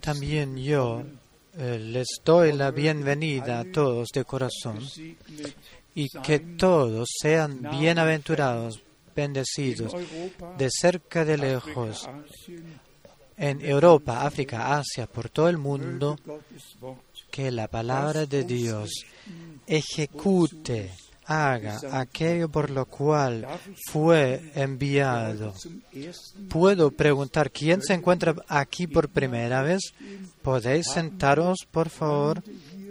También yo eh, les doy la bienvenida a todos de corazón y que todos sean bienaventurados, bendecidos, de cerca de lejos, en Europa, África, Asia, por todo el mundo, que la palabra de Dios ejecute, haga aquello por lo cual fue enviado. Puedo preguntar, ¿quién se encuentra aquí por primera vez? ¿Podéis sentaros, por favor?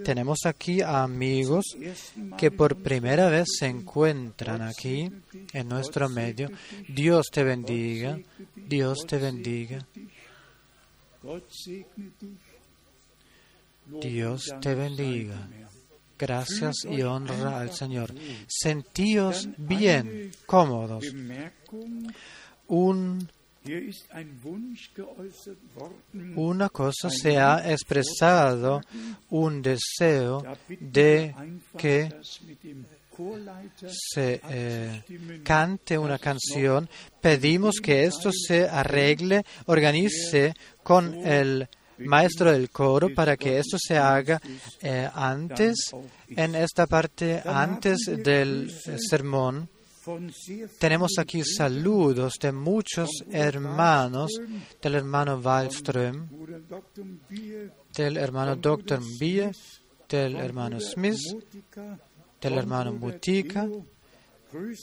Tenemos aquí amigos que por primera vez se encuentran aquí en nuestro medio. Dios te bendiga, Dios te bendiga. Dios te bendiga. Gracias y honra al Señor. Sentíos bien, cómodos. Un, una cosa se ha expresado, un deseo de que se eh, cante una canción. Pedimos que esto se arregle, organice con el maestro del coro para que esto se haga eh, antes, en esta parte, antes del sermón. Tenemos aquí saludos de muchos hermanos, del hermano Wallström, del hermano Dr. Bie, del hermano Smith, del hermano Mutika,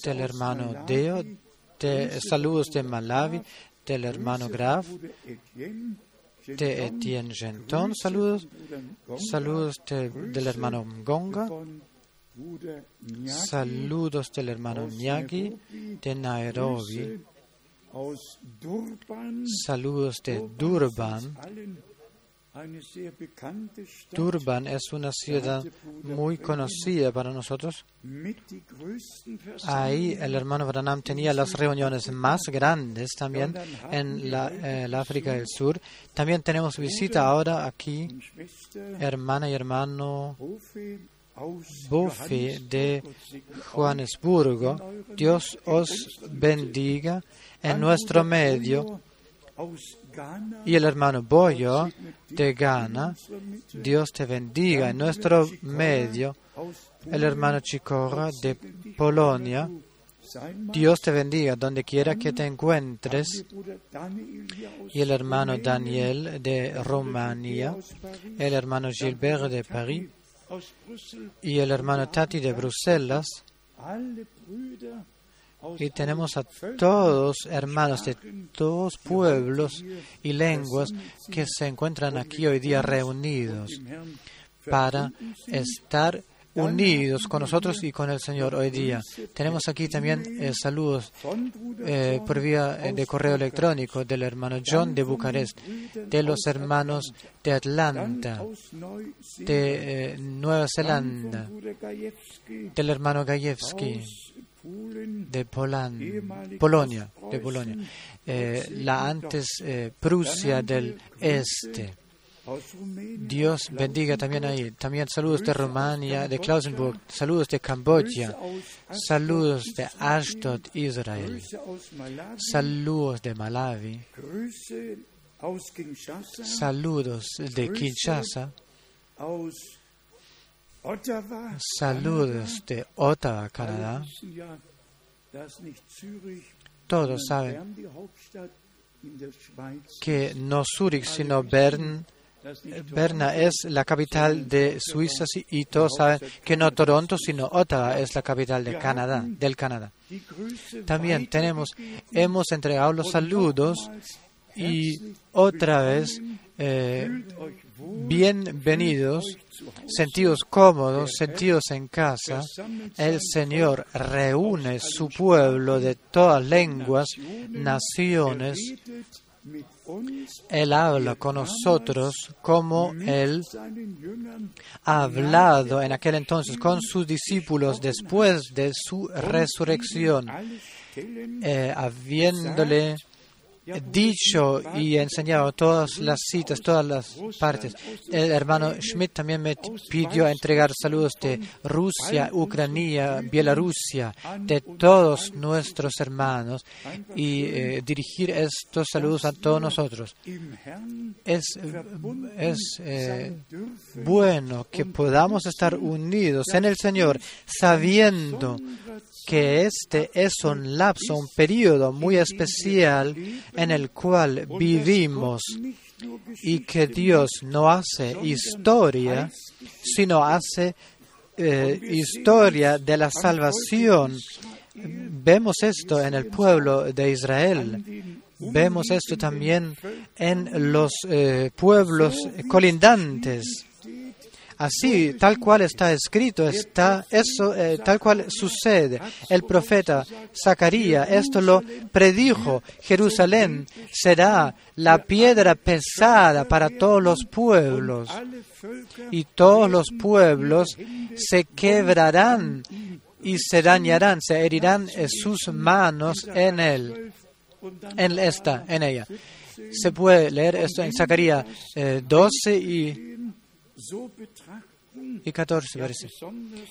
del hermano Deo, de, saludos de Malawi, del hermano Graf, de Etienne Genton, saludos, saludos de, del hermano Mgonga, saludos del hermano Nyagi de Nairobi, saludos de Durban. Durban es una ciudad muy conocida para nosotros. Ahí el hermano Branham tenía las reuniones más grandes también en la, el África del Sur. También tenemos visita ahora aquí, hermana y hermano Buffy de Johannesburgo. Dios os bendiga en nuestro medio y el hermano Boyo de Ghana, Dios te bendiga. En nuestro medio, el hermano Chicora de Polonia, Dios te bendiga. Donde quiera que te encuentres, y el hermano Daniel de Rumania, el hermano Gilbert de París, y el hermano Tati de Bruselas, y tenemos a todos hermanos de todos pueblos y lenguas que se encuentran aquí hoy día reunidos para estar unidos con nosotros y con el Señor hoy día. Tenemos aquí también eh, saludos eh, por vía de correo electrónico del hermano John de Bucarest, de los hermanos de Atlanta, de eh, Nueva Zelanda, del hermano Gajewski de Polonia, de Polonia, eh, la antes eh, Prusia del Este. Dios bendiga también ahí. También saludos de Rumania, de Klausenburg, saludos de Camboya, saludos de Ashdod, Israel, saludos de Malawi, saludos de Kinshasa, Saludos de Ottawa, Canadá. Todos saben que no Zurich, sino Bern, Berna es la capital de Suiza y todos saben que no Toronto, sino Ottawa es la capital de Canadá, del Canadá. También tenemos, hemos entregado los saludos y otra vez eh, bienvenidos, sentidos cómodos, sentidos en casa. El Señor reúne su pueblo de todas lenguas, naciones. Él habla con nosotros como Él ha hablado en aquel entonces con sus discípulos después de su resurrección, eh, habiéndole dicho y enseñado todas las citas, todas las partes. El hermano Schmidt también me pidió entregar saludos de Rusia, Ucrania, Bielorrusia, de todos nuestros hermanos y eh, dirigir estos saludos a todos nosotros. Es, es eh, bueno que podamos estar unidos en el Señor sabiendo que este es un lapso, un periodo muy especial en el cual vivimos y que Dios no hace historia, sino hace eh, historia de la salvación. Vemos esto en el pueblo de Israel. Vemos esto también en los eh, pueblos colindantes. Así, tal cual está escrito, está eso, eh, tal cual sucede. El profeta Zacarías esto lo predijo. Jerusalén será la piedra pesada para todos los pueblos y todos los pueblos se quebrarán y se dañarán, se herirán sus manos en él, en esta, en ella. Se puede leer esto en Zacarías 12 eh, y y 14 parece.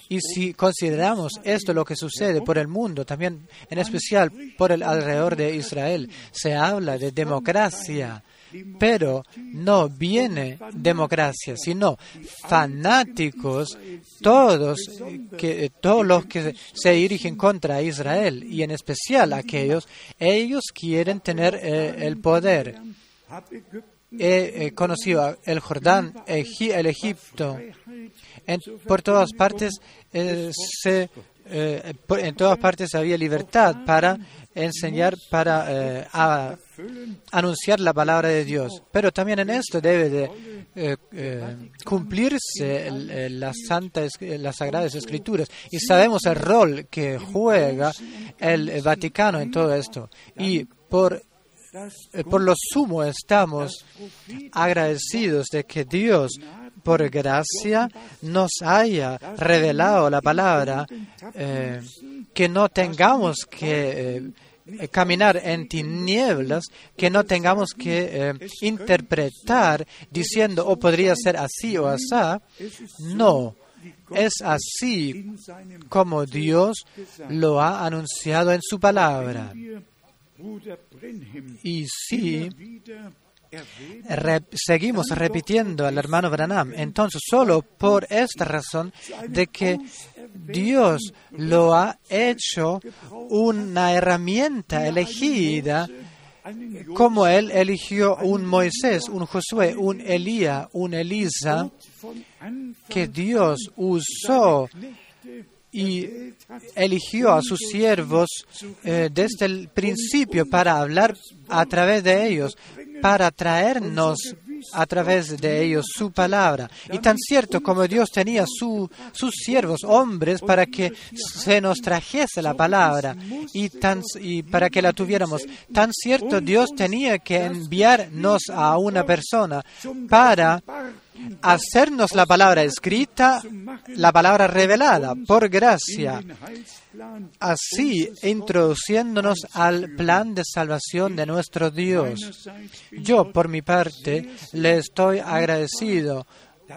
Y si consideramos esto lo que sucede por el mundo, también en especial por el alrededor de Israel, se habla de democracia, pero no viene democracia, sino fanáticos, todos, que, todos los que se dirigen contra Israel, y en especial aquellos, ellos quieren tener eh, el poder he conocido el Jordán, el Egipto. por todas partes eh, eh, en todas partes había libertad para enseñar, para eh, anunciar la palabra de Dios. Pero también en esto debe de cumplirse las las sagradas escrituras. Y sabemos el rol que juega el Vaticano en todo esto. Y por eh, por lo sumo estamos agradecidos de que Dios, por gracia, nos haya revelado la palabra, eh, que no tengamos que eh, caminar en tinieblas, que no tengamos que interpretar diciendo, o oh, podría ser así o así. No, es así como Dios lo ha anunciado en su palabra. Y si seguimos repitiendo al hermano Branham, entonces solo por esta razón de que Dios lo ha hecho una herramienta elegida como Él eligió un Moisés, un Josué, un Elías, un Elisa, que Dios usó y eligió a sus siervos eh, desde el principio para hablar a través de ellos, para traernos a través de ellos su palabra. Y tan cierto como Dios tenía sus siervos, hombres, para que se nos trajese la palabra y, para que la tuviéramos, tan cierto Dios tenía que enviarnos a una persona para hacernos la palabra escrita, la palabra revelada por gracia, así introduciéndonos al plan de salvación de nuestro Dios. Yo, por mi parte, le estoy agradecido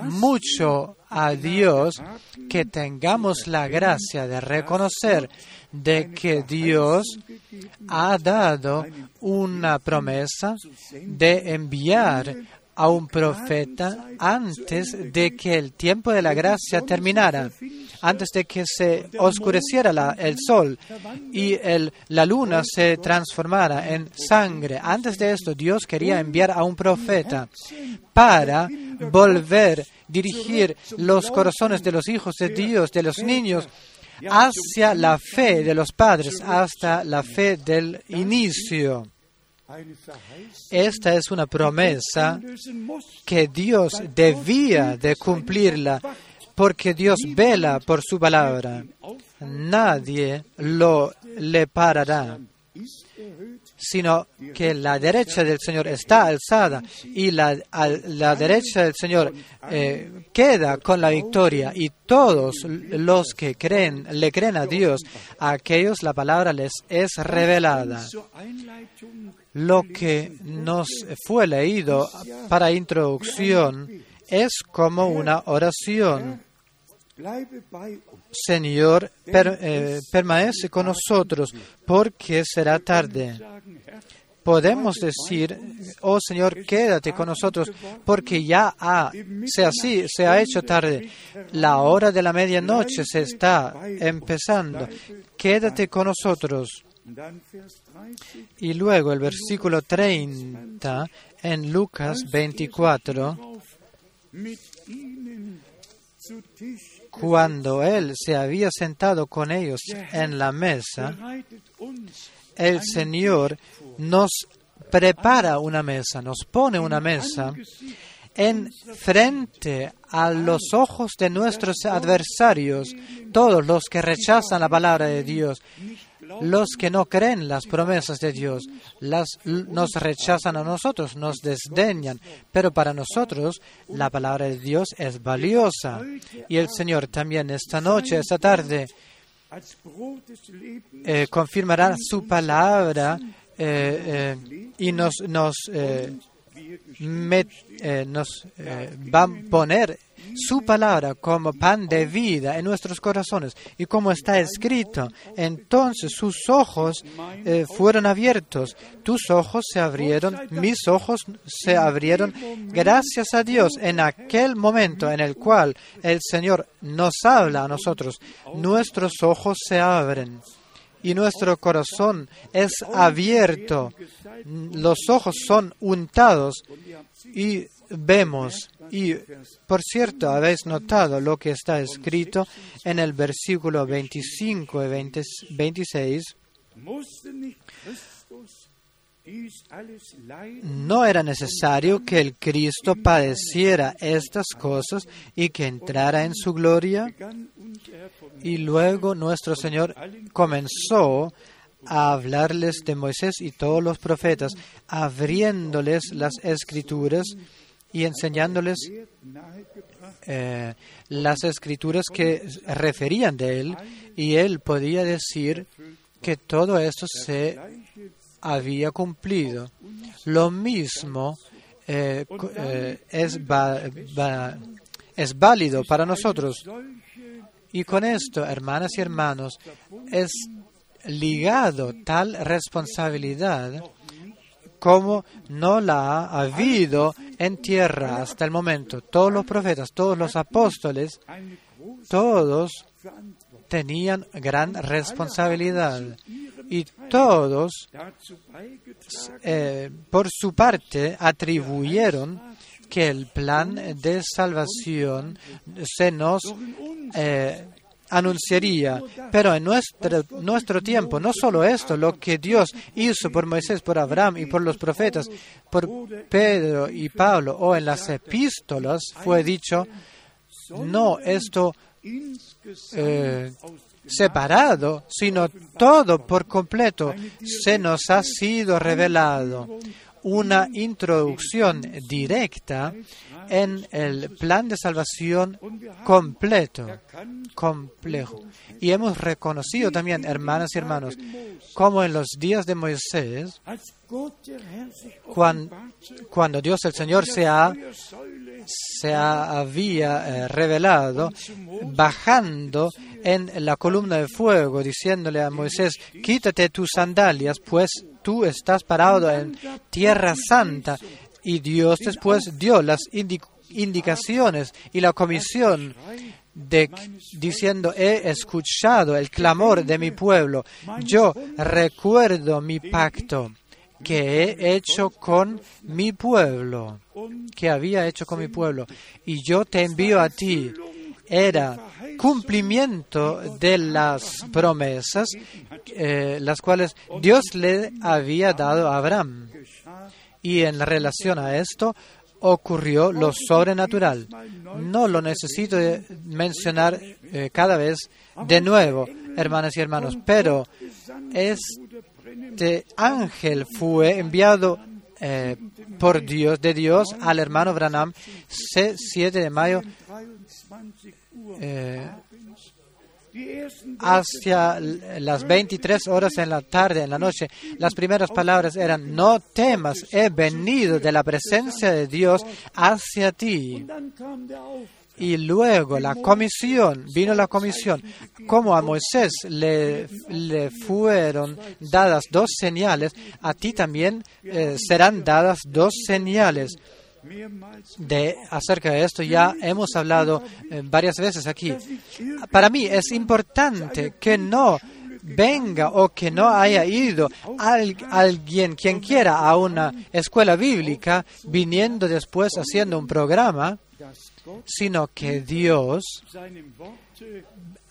mucho a Dios que tengamos la gracia de reconocer de que Dios ha dado una promesa de enviar a un profeta antes de que el tiempo de la gracia terminara, antes de que se oscureciera el sol y el, la luna se transformara en sangre. Antes de esto, Dios quería enviar a un profeta para volver, dirigir los corazones de los hijos de Dios, de los niños, hacia la fe de los padres, hasta la fe del inicio. Esta es una promesa que Dios debía de cumplirla porque Dios vela por su palabra. Nadie lo le parará. sino que la derecha del Señor está alzada y la, la derecha del Señor eh, queda con la victoria y todos los que creen, le creen a Dios, a aquellos la palabra les es revelada. Lo que nos fue leído para introducción es como una oración. Señor, eh, permanece con nosotros porque será tarde. Podemos decir, oh Señor, quédate con nosotros porque ya ha, sea así, se ha hecho tarde. La hora de la medianoche se está empezando. Quédate con nosotros. Y luego el versículo 30 en Lucas 24 cuando Él se había sentado con ellos en la mesa, el Señor nos prepara una mesa, nos pone una mesa en frente a los ojos de nuestros adversarios, todos los que rechazan la palabra de Dios, los que no creen las promesas de Dios, las, nos rechazan a nosotros, nos desdeñan, pero para nosotros la palabra de Dios es valiosa. Y el Señor también esta noche, esta tarde, eh, confirmará su palabra eh, eh, y nos, nos, nos va a poner su palabra como pan de vida en nuestros corazones. Y como está escrito, entonces sus ojos eh, fueron abiertos, tus ojos se abrieron, mis ojos se abrieron. Gracias a Dios, en aquel momento en el cual el Señor nos habla a nosotros, nuestros ojos se abren y nuestro corazón es abierto, los ojos son untados y vemos. Y, por cierto, habéis notado lo que está escrito en el versículo 25 y 26. No era necesario que el Cristo padeciera estas cosas y que entrara en su gloria. Y luego nuestro Señor comenzó a hablarles de Moisés y todos los profetas, abriéndoles las escrituras y enseñándoles eh, las escrituras que referían de él y él podía decir que todo esto se había cumplido. Lo mismo eh, eh, es, es válido para nosotros. Y con esto, hermanas y hermanos, es ligado tal responsabilidad como no la ha habido en tierra hasta el momento. Todos los profetas, todos los apóstoles, todos tenían gran responsabilidad y todos, eh, por su parte, atribuyeron que el plan de salvación se nos eh, anunciaría. Pero en nuestro, nuestro tiempo, no solo esto, lo que Dios hizo por Moisés, por Abraham y por los profetas, por Pedro y Pablo, o en las epístolas, fue dicho, no esto eh, separado, sino todo por completo se nos ha sido revelado una introducción directa en el plan de salvación completo, complejo. Y hemos reconocido también, hermanas y hermanos, como en los días de Moisés, cuando, Dios el Señor se, ha, se había eh, revelado, bajando en la columna de fuego, diciéndole a Moisés, quítate tus sandalias, pues tú estás parado en tierra santa. Y Dios después dio las indicaciones y la comisión de, diciendo, he escuchado el clamor de mi pueblo, yo recuerdo mi pacto que he hecho con mi pueblo, que había hecho con mi pueblo, y yo te envío a ti. Era cumplimiento de las promesas, eh, las cuales Dios le había dado a Abraham. Y en relación a esto ocurrió lo sobrenatural. No lo necesito mencionar eh, cada vez de nuevo, hermanas y hermanos, pero es este ángel fue enviado eh, por Dios, de Dios al hermano Branham, 7 de mayo, eh, hacia las 23 horas en la tarde, en la noche. Las primeras palabras eran, no temas, he venido de la presencia de Dios hacia ti. Y luego la comisión, vino la comisión. Como a Moisés le, le fueron dadas dos señales, a ti también eh, serán dadas dos señales. De, acerca de esto ya hemos hablado eh, varias veces aquí. Para mí es importante que no venga o que no haya ido alguien, quien quiera, a una escuela bíblica, viniendo después haciendo un programa, sino que Dios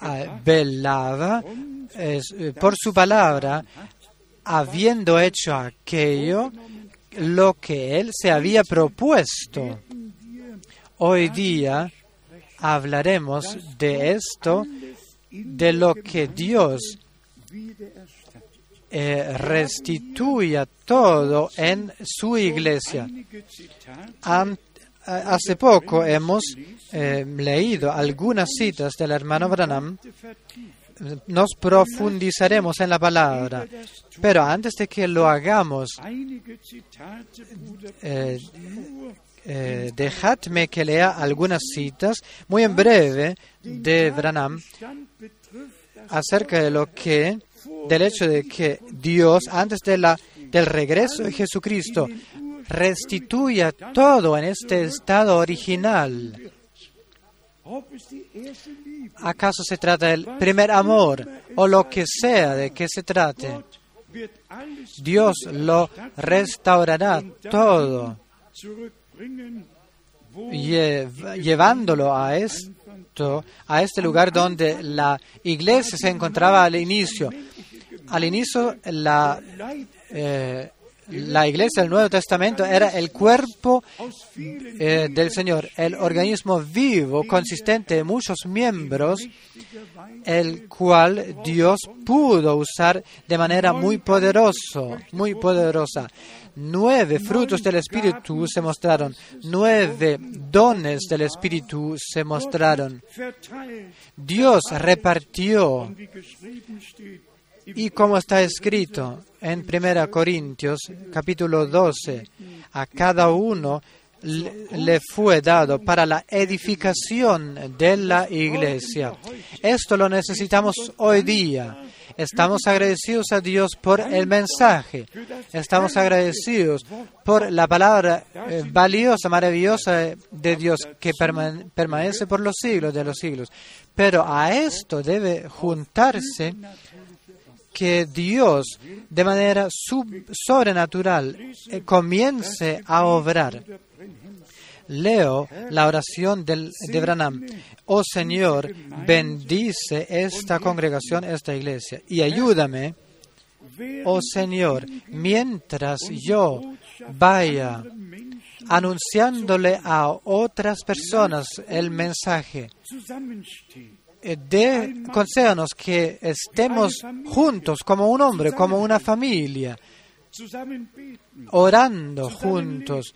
ah, velaba eh, por su palabra, habiendo hecho aquello lo que Él se había propuesto. Hoy día hablaremos de esto, de lo que Dios eh, restituya todo en su iglesia. Hace poco hemos eh, leído algunas citas del hermano Branham nos profundizaremos en la palabra. Pero antes de que lo hagamos, eh, eh, dejadme que lea algunas citas muy en breve de Branham acerca de lo que, del hecho de que Dios, antes de la, del regreso de Jesucristo, restituya todo en este estado original. ¿Acaso se trata del primer amor o lo que sea de que se trate? Dios lo restaurará todo, llevándolo a esto, a este lugar donde la iglesia se encontraba al inicio. Al inicio, la, eh, la iglesia del Nuevo Testamento era el cuerpo eh, del Señor, el organismo vivo consistente de muchos miembros, el cual Dios pudo usar de manera muy poderoso, muy poderosa. Nueve frutos del Espíritu se mostraron, nueve dones del Espíritu se mostraron. Dios repartió y como está escrito en 1 Corintios capítulo 12, a cada uno le fue dado para la edificación de la iglesia. Esto lo necesitamos hoy día. Estamos agradecidos a Dios por el mensaje. Estamos agradecidos por la palabra eh, valiosa, maravillosa de Dios que permanece por los siglos de los siglos. Pero a esto debe juntarse que Dios de manera sobrenatural eh, comience a obrar. Leo la oración del, de Branham. Oh Señor, bendice esta congregación, esta iglesia, y ayúdame, oh Señor, mientras yo vaya anunciándole a otras personas el mensaje de, concédanos que estemos juntos como un hombre, como una familia, orando juntos,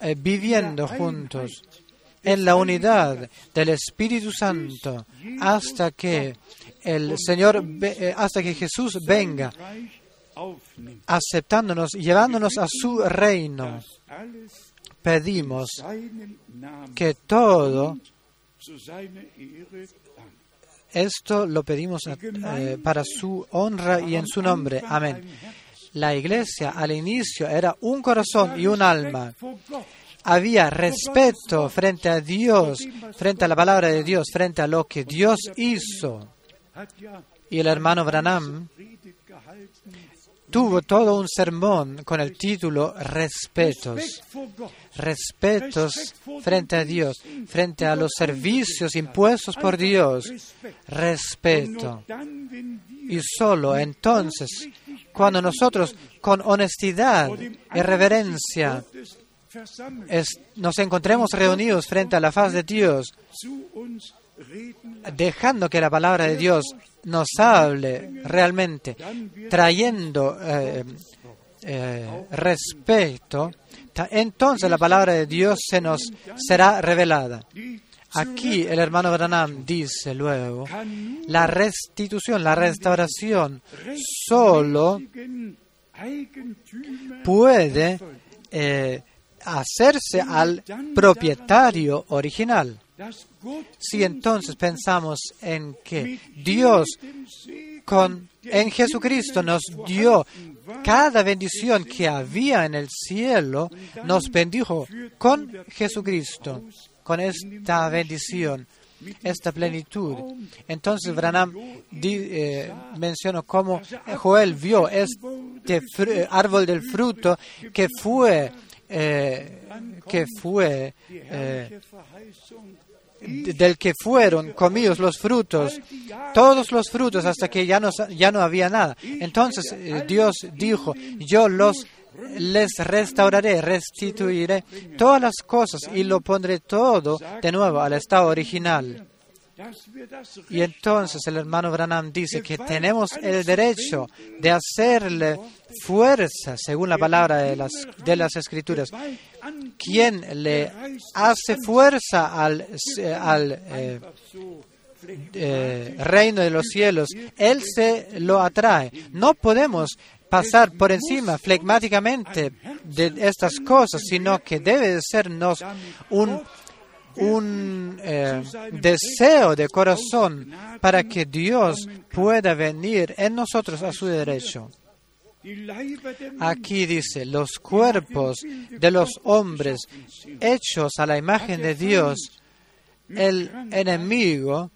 eh, viviendo juntos en la unidad del Espíritu Santo hasta que el Señor, eh, hasta que Jesús venga aceptándonos, llevándonos a su reino. Pedimos que todo esto lo pedimos eh, para su honra y en su nombre. Amén. La iglesia al inicio era un corazón y un alma. Había respeto frente a Dios, frente a la palabra de Dios, frente a lo que Dios hizo. Y el hermano Branham tuvo todo un sermón con el título Respetos. Respetos frente a Dios, frente a los servicios impuestos por Dios. Respeto. Y solo entonces, cuando nosotros con honestidad y reverencia nos encontremos reunidos frente a la faz de Dios, dejando que la palabra de Dios nos hable realmente, trayendo eh, eh, respeto, entonces la palabra de Dios se nos será revelada. Aquí el hermano Branham dice luego, la restitución, la restauración solo puede eh, hacerse al propietario original. Si entonces pensamos en que Dios con, en Jesucristo nos dio cada bendición que había en el cielo, nos bendijo con Jesucristo, con esta bendición, esta plenitud. Entonces Branham eh, mencionó cómo Joel vio este árbol del fruto que fue eh, que fue eh, del que fueron comidos los frutos, todos los frutos hasta que ya no, ya no había nada. Entonces eh, Dios dijo, yo los les restauraré, restituiré todas las cosas y lo pondré todo de nuevo al estado original. Y entonces el hermano Branham dice que tenemos el derecho de hacerle fuerza, según la palabra de las, Escrituras. Quien le hace fuerza al, al eh, eh, reino de los cielos, Él se lo atrae. No podemos pasar por encima flegmáticamente de estas cosas, sino que debe sernos un un eh, deseo de corazón para que Dios pueda venir en nosotros a su derecho. Aquí dice, los cuerpos de los hombres hechos a la imagen de Dios, el enemigo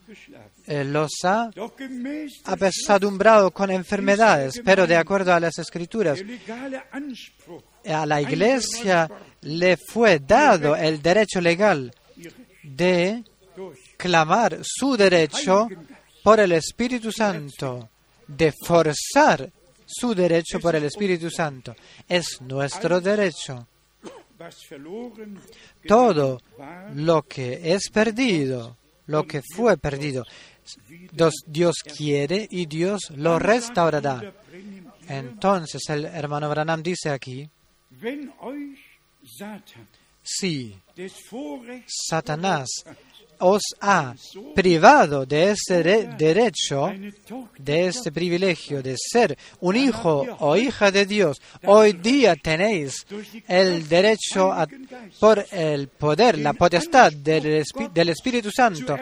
eh, los ha apesadumbrado con enfermedades, pero de acuerdo a las escrituras, a la iglesia le fue dado el derecho legal de clamar su derecho por el Espíritu Santo, de forzar su derecho por el Espíritu Santo. Es nuestro derecho. Todo lo que es perdido, lo que fue perdido, Dios quiere y Dios lo restaurará. Entonces el hermano Branham dice aquí, si Satanás os ha privado de este derecho, de este privilegio de ser un hijo o hija de Dios. Hoy día tenéis el derecho por el poder, la potestad del, del Espíritu Santo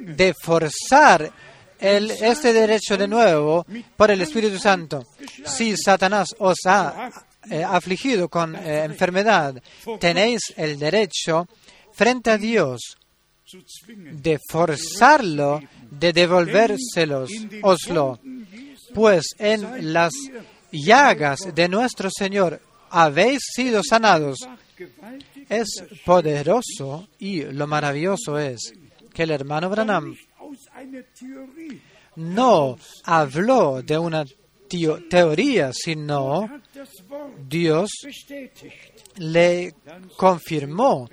de forzar el, este derecho de nuevo por el Espíritu Santo. Si Satanás os ha eh, afligido con eh, enfermedad, tenéis el derecho frente a Dios de forzarlo, de devolvérselos, oslo. Pues en las llagas de nuestro Señor habéis sido sanados. Es poderoso y lo maravilloso es que el hermano Branham no habló de una teoría, sino Dios le confirmó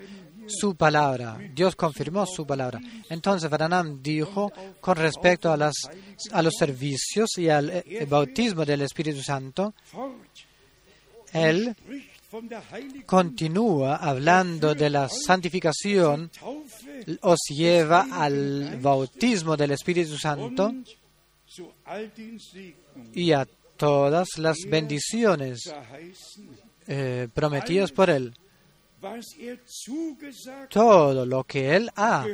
su palabra. Dios confirmó su palabra. Entonces Branham dijo con respecto a, a los servicios y al eh, bautismo del Espíritu Santo, él continúa hablando de la santificación, os lleva al bautismo del Espíritu Santo y a todas las bendiciones eh, prometidas por Él. Todo lo que Él ha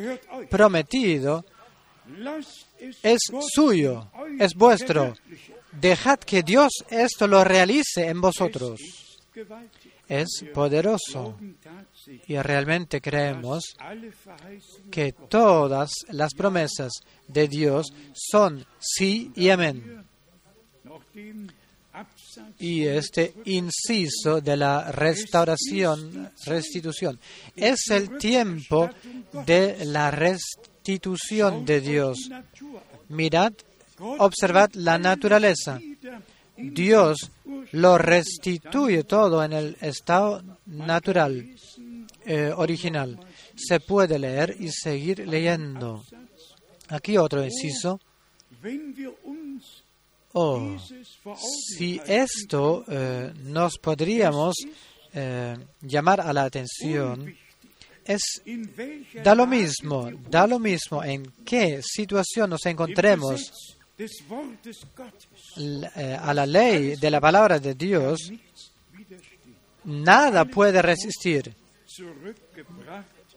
prometido es suyo, es vuestro. Dejad que Dios esto lo realice en vosotros. Es poderoso. Y realmente creemos que todas las promesas de Dios son sí y amén. Y este inciso de la restauración, restitución, es el tiempo de la restitución de Dios. Mirad, observad la naturaleza. Dios lo restituye todo en el estado natural, eh, original. Se puede leer y seguir leyendo. Aquí otro inciso. Oh, si esto eh, nos podríamos eh, llamar a la atención, da lo mismo, da lo mismo en qué situación nos encontremos eh, a la ley de la palabra de Dios, nada puede resistir.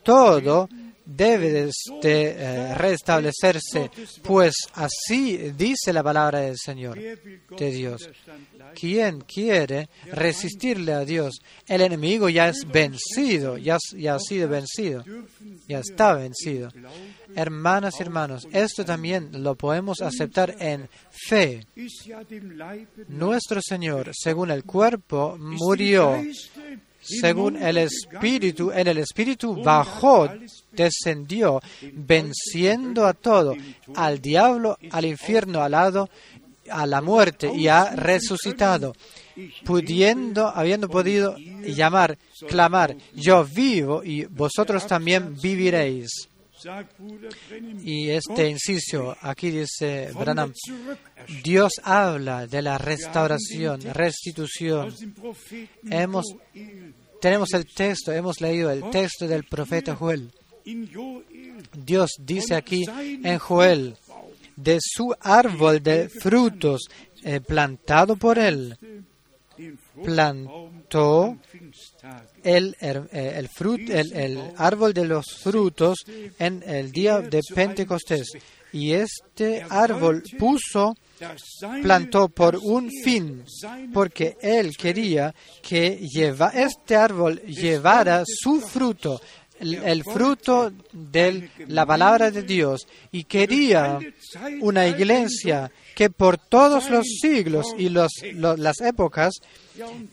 Todo debe de eh, restablecerse, pues así dice la palabra del Señor, de Dios. ¿Quién quiere resistirle a Dios? El enemigo ya es vencido, ya ha sido vencido, ya está vencido. Hermanas y hermanos, esto también lo podemos aceptar en fe. Nuestro Señor, según el cuerpo, murió según el Espíritu, en el Espíritu bajó, descendió, venciendo a todo, al diablo, al infierno, al lado, a la muerte, y ha resucitado, pudiendo, habiendo podido llamar, clamar, yo vivo y vosotros también viviréis. Y este inciso, aquí dice Branham, Dios habla de la restauración, restitución. Hemos, tenemos el texto, hemos leído el texto del profeta Joel. Dios dice aquí en Joel, de su árbol de frutos plantado por él, plantó el, eh, el, el, el, árbol de los frutos en el día de Pentecostés. Y este árbol puso, plantó por un fin, porque él quería que lleva, este árbol llevara su fruto, el, fruto de la palabra de Dios, y quería una iglesia que por todos los siglos y los, las épocas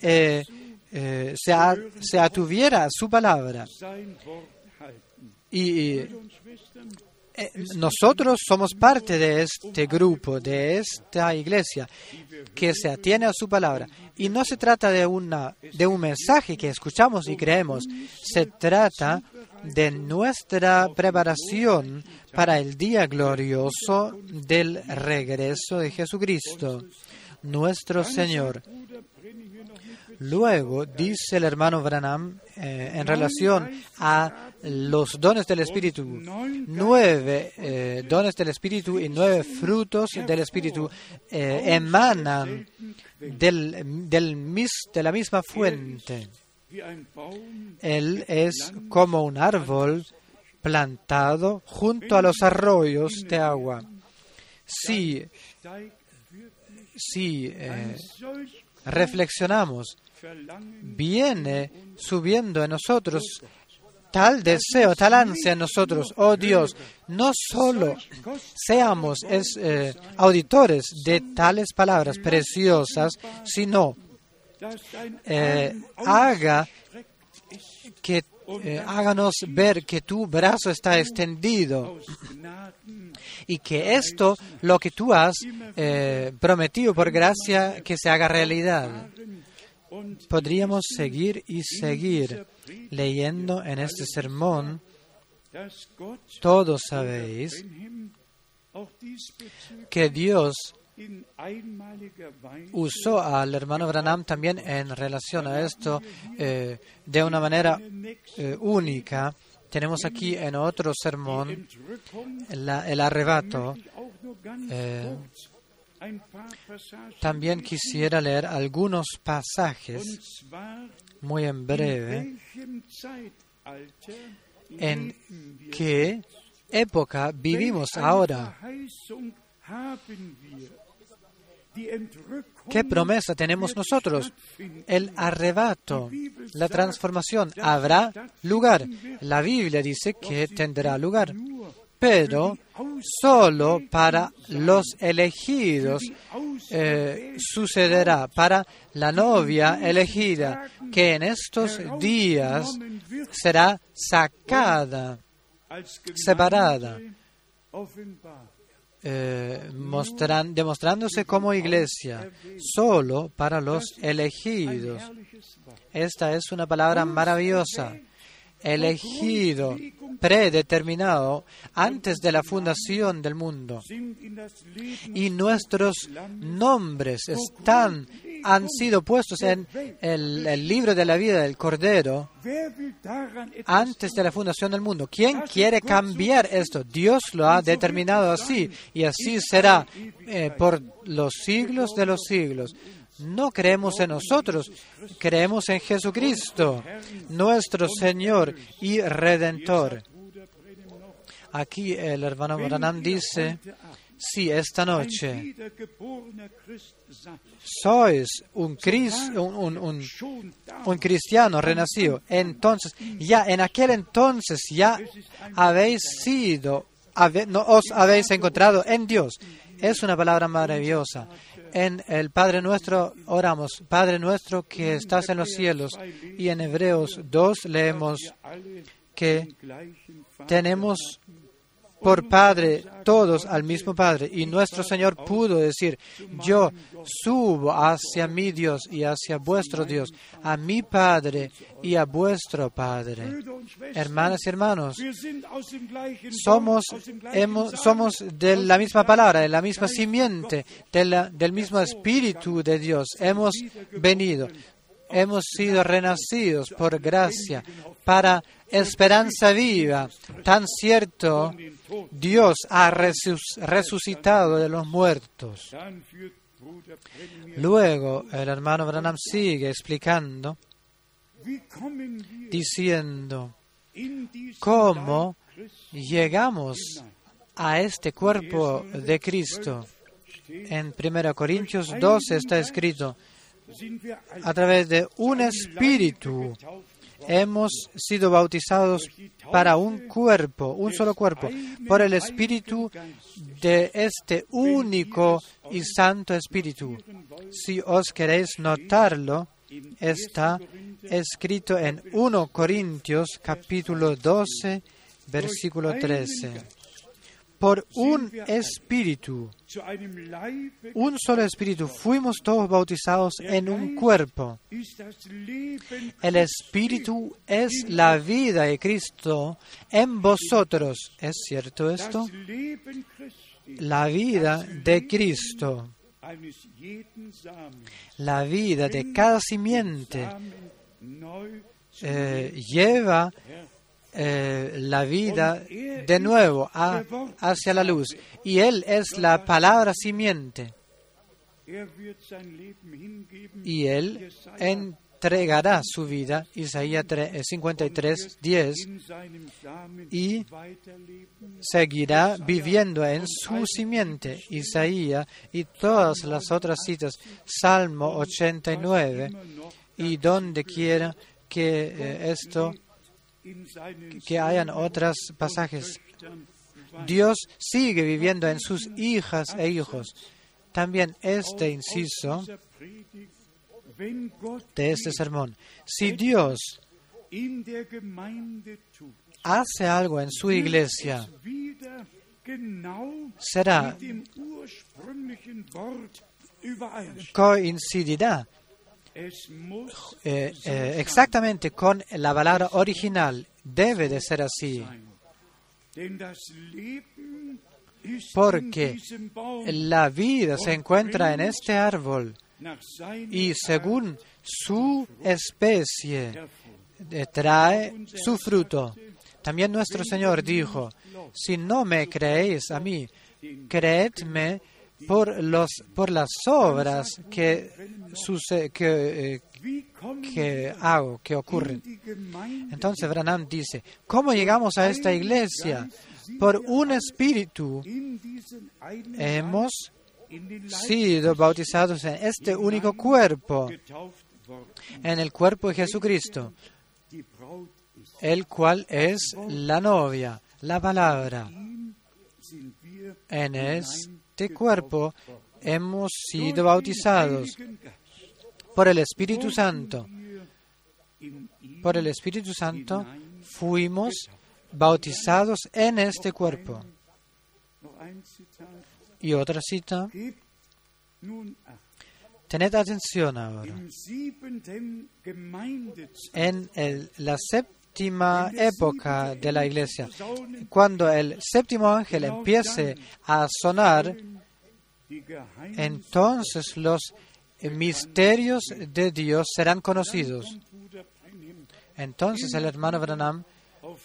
eh, eh, se, se, atuviera a su palabra. Y eh, nosotros somos parte de este grupo, de esta iglesia, que se atiene a su palabra. Y no se trata de, una, de un mensaje que escuchamos y creemos, se trata de nuestra preparación para el día glorioso del regreso de Jesucristo, nuestro Señor. Luego dice el hermano Branham eh, en relación a los dones del Espíritu, nueve eh, dones del Espíritu y nueve frutos del Espíritu eh, emanan del, de la misma fuente. Él es como un árbol plantado junto a los arroyos de agua. Si, si reflexionamos viene subiendo en nosotros tal deseo, tal ansia en nosotros. Oh Dios, no solo seamos eh, auditores de tales palabras preciosas, sino eh, haga que eh, háganos ver que tu brazo está extendido y que esto, lo que tú has prometido por gracia, que se haga realidad. Podríamos seguir y seguir leyendo en este sermón. Todos sabéis que Dios usó al hermano Branham también en relación a esto eh, de una manera eh, única. Tenemos aquí en otro sermón el arrebato. Eh, también quisiera leer algunos pasajes muy en breve en qué época vivimos ahora. ¿Qué promesa tenemos nosotros? El arrebato, la transformación, habrá lugar. La Biblia dice que tendrá lugar pero solo para los elegidos eh, sucederá, para la novia elegida, que en estos días será sacada, separada. eh, demostrándose como iglesia, solo para los elegidos. Esta es una palabra maravillosa. Elegido, predeterminado, antes de la fundación del mundo. Y nuestros nombres están, han sido puestos en el, libro de la vida del Cordero antes de la fundación del mundo. ¿Quién quiere cambiar esto? Dios lo ha determinado así y así será eh, por los siglos de los siglos. No creemos en nosotros, creemos en Jesucristo, nuestro Señor y Redentor. Aquí el hermano Branham dice, si esta noche sois un, cris- un, cristiano renacido, entonces ya en aquel entonces ya habéis sido, no, os habéis encontrado en Dios. Es una palabra maravillosa. En el Padre nuestro oramos, Padre nuestro que estás en los cielos. Y en Hebreos 2 leemos que tenemos por Padre todos al mismo Padre. Y nuestro Señor pudo decir, yo subo hacia mi Dios y hacia vuestro Dios, a mi Padre y a vuestro Padre. Hermanas y hermanos, somos, hemos- somos de la misma palabra, de la misma simiente, del mismo Espíritu de Dios. Hemos venido, hemos sido renacidos por gracia para esperanza viva. Tan cierto, Dios ha resucitado de los muertos. Luego el hermano Branham sigue explicando, diciendo, ¿cómo llegamos a este cuerpo de Cristo? En 1 Corintios 12 está escrito, a través de un espíritu hemos sido bautizados para un cuerpo, un solo cuerpo, por el espíritu de este único y santo espíritu. Si os queréis notarlo, está escrito en 1 Corintios capítulo 12, versículo 13. Por un espíritu, un solo espíritu, fuimos todos bautizados en un cuerpo. El espíritu es la vida de Cristo en vosotros. ¿Es cierto esto? La vida de Cristo, la vida de cada simiente eh, lleva eh, la vida de nuevo a- hacia la luz. Y Él es la palabra simiente. Y Él entregará su vida, Isaías 3, 53, 10, y seguirá viviendo en su simiente, Isaías y todas las otras citas, Salmo 89, y donde quiera que eh, esto, que hayan otros pasajes. Dios sigue viviendo en sus hijas e hijos. También este inciso de este sermón. Si Dios hace algo en su iglesia, será coincidirá eh, eh, exactamente con la palabra original. Debe de ser así, porque la vida se encuentra en este árbol y según su especie eh, trae su fruto. También nuestro Señor dijo, si no me creéis a mí, creedme por, los, por las obras que, eh, que hago, que ocurren. Entonces Branham dice, ¿cómo llegamos a esta iglesia? Por un espíritu hemos sido bautizados en este único cuerpo, en el cuerpo de Jesucristo, el cual es la novia, la palabra. En este cuerpo hemos sido bautizados por el Espíritu Santo. Por el Espíritu Santo fuimos bautizados en este cuerpo. Y otra cita, tened atención ahora. En el, la séptima época de la iglesia, cuando el séptimo ángel empiece a sonar, entonces los misterios de Dios serán conocidos. Entonces el hermano Branham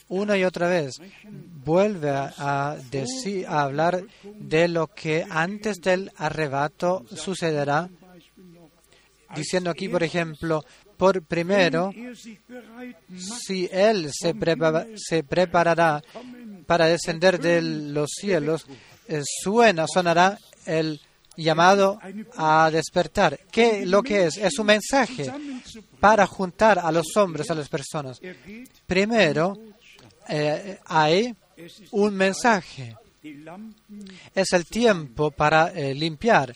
una y otra vez vuelve a, decir, a hablar de lo que antes del arrebato sucederá, diciendo aquí, por ejemplo, por primero, si Él se, se preparará para descender de los cielos, eh, suena, sonará el llamado a despertar. ¿Qué lo que es? Es un mensaje para juntar a los hombres, a las personas. Primero, eh, hay un mensaje. Es el tiempo para eh, limpiar,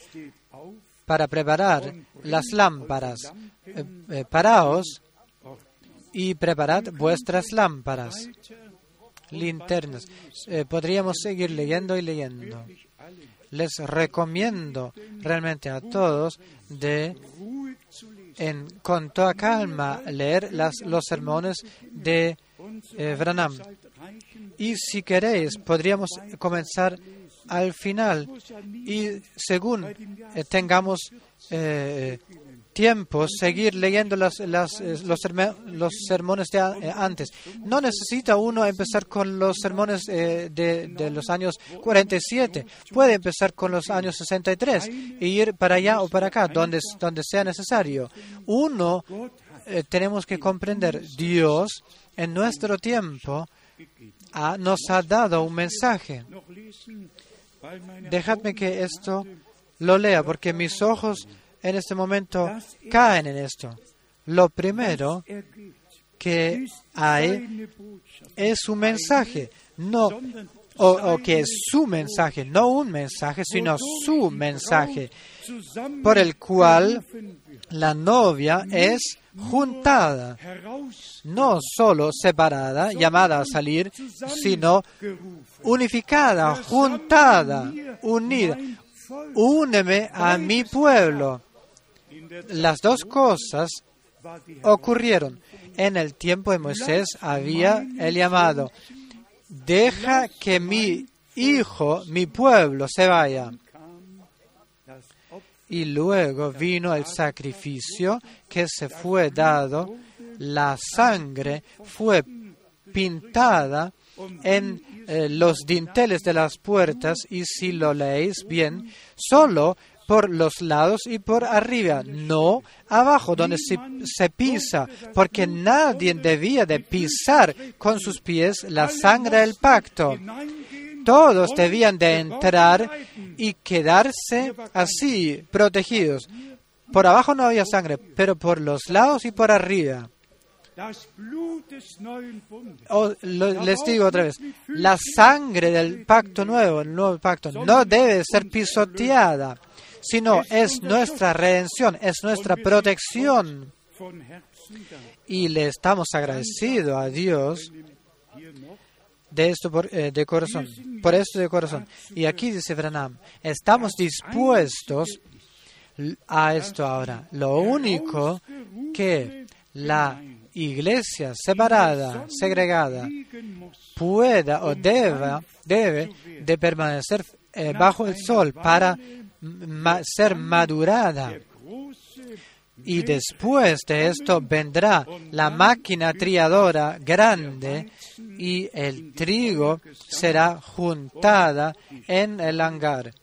para preparar las lámparas. Eh, paraos y preparad vuestras lámparas, linternas. podríamos seguir leyendo y leyendo les recomiendo realmente a todos de con toda calma leer los sermones de eh, Branham. Y si queréis, podríamos comenzar al final y según eh, tengamos eh, tiempo seguir leyendo las, las, eh, los, los, sermones de eh, antes. No necesita uno empezar con los sermones eh, de, de, los años 47. Puede empezar con los años 63 e ir para allá o para acá, donde, donde sea necesario. Uno, tenemos que comprender, Dios en nuestro tiempo nos ha dado un mensaje. Dejadme que esto lo lea, porque mis ojos en este momento caen en esto. Lo primero que hay es un mensaje, no o, que es su mensaje, no un mensaje, sino su mensaje, por el cual la novia es juntada, no solo separada, llamada a salir, sino unificada, juntada, unida. Úneme a mi pueblo las dos cosas ocurrieron. En el tiempo de Moisés había el llamado, deja que mi hijo, mi pueblo, se vaya. Y luego vino el sacrificio que se fue dado, la sangre fue pintada en eh, los dinteles de las puertas y si lo leéis bien, solo por los lados y por arriba, no abajo donde se, pisa, porque nadie debía de pisar con sus pies la sangre del pacto. Todos debían de entrar y quedarse así, protegidos. Por abajo no había sangre, pero por los lados y por arriba. Oh, les digo otra vez, la sangre del pacto nuevo, el nuevo pacto, no debe ser pisoteada sino es nuestra redención, es nuestra protección. Y le estamos agradecidos a Dios de esto por, eh, de corazón, por esto de corazón. Y aquí dice Branham, estamos dispuestos a esto ahora. Lo único que la iglesia separada, segregada, pueda o deba, debe de permanecer eh, bajo el sol para ser madurada. Y después de esto vendrá la máquina triadora grande y el trigo será juntada en el hangar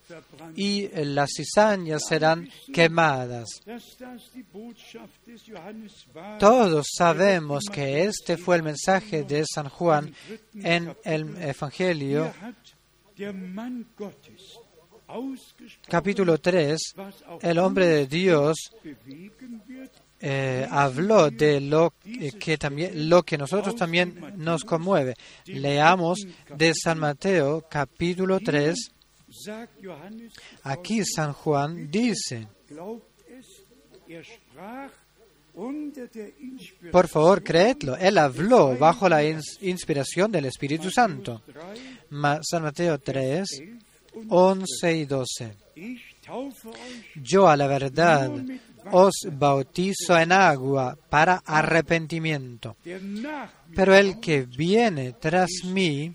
y las cizañas serán quemadas. Todos sabemos que este fue el mensaje de San Juan en el Evangelio capítulo 3, el hombre de Dios eh, habló de lo que, también, lo que nosotros también nos conmueve. Leamos de San Mateo capítulo 3. Aquí San Juan dice, por favor, creedlo, él habló bajo la inspiración del Espíritu Santo. San Mateo 3, 11 y 12. Yo a la verdad os bautizo en agua para arrepentimiento, pero el que viene tras mí,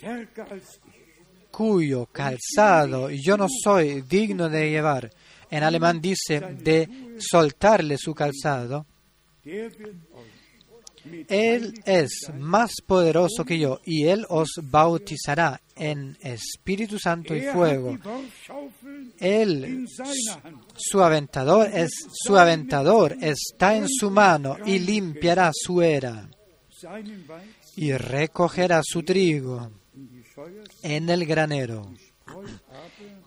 cuyo calzado yo no soy digno de llevar, en alemán dice de soltarle su calzado, él es más poderoso que yo y Él os bautizará en Espíritu Santo y fuego. Él, su aventador, es, su aventador está en su mano y limpiará su era y recogerá su trigo en el granero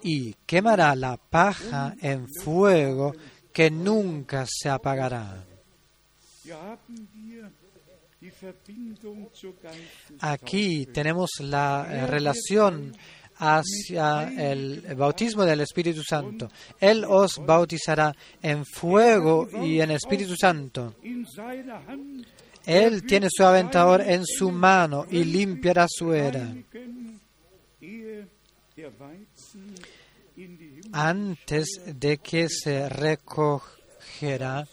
y quemará la paja en fuego que nunca se apagará. Aquí tenemos la eh, relación hacia el bautismo del Espíritu Santo. Él os bautizará en fuego y en Espíritu Santo. Él tiene su aventador en su mano y limpiará su era. Antes de que se recogerá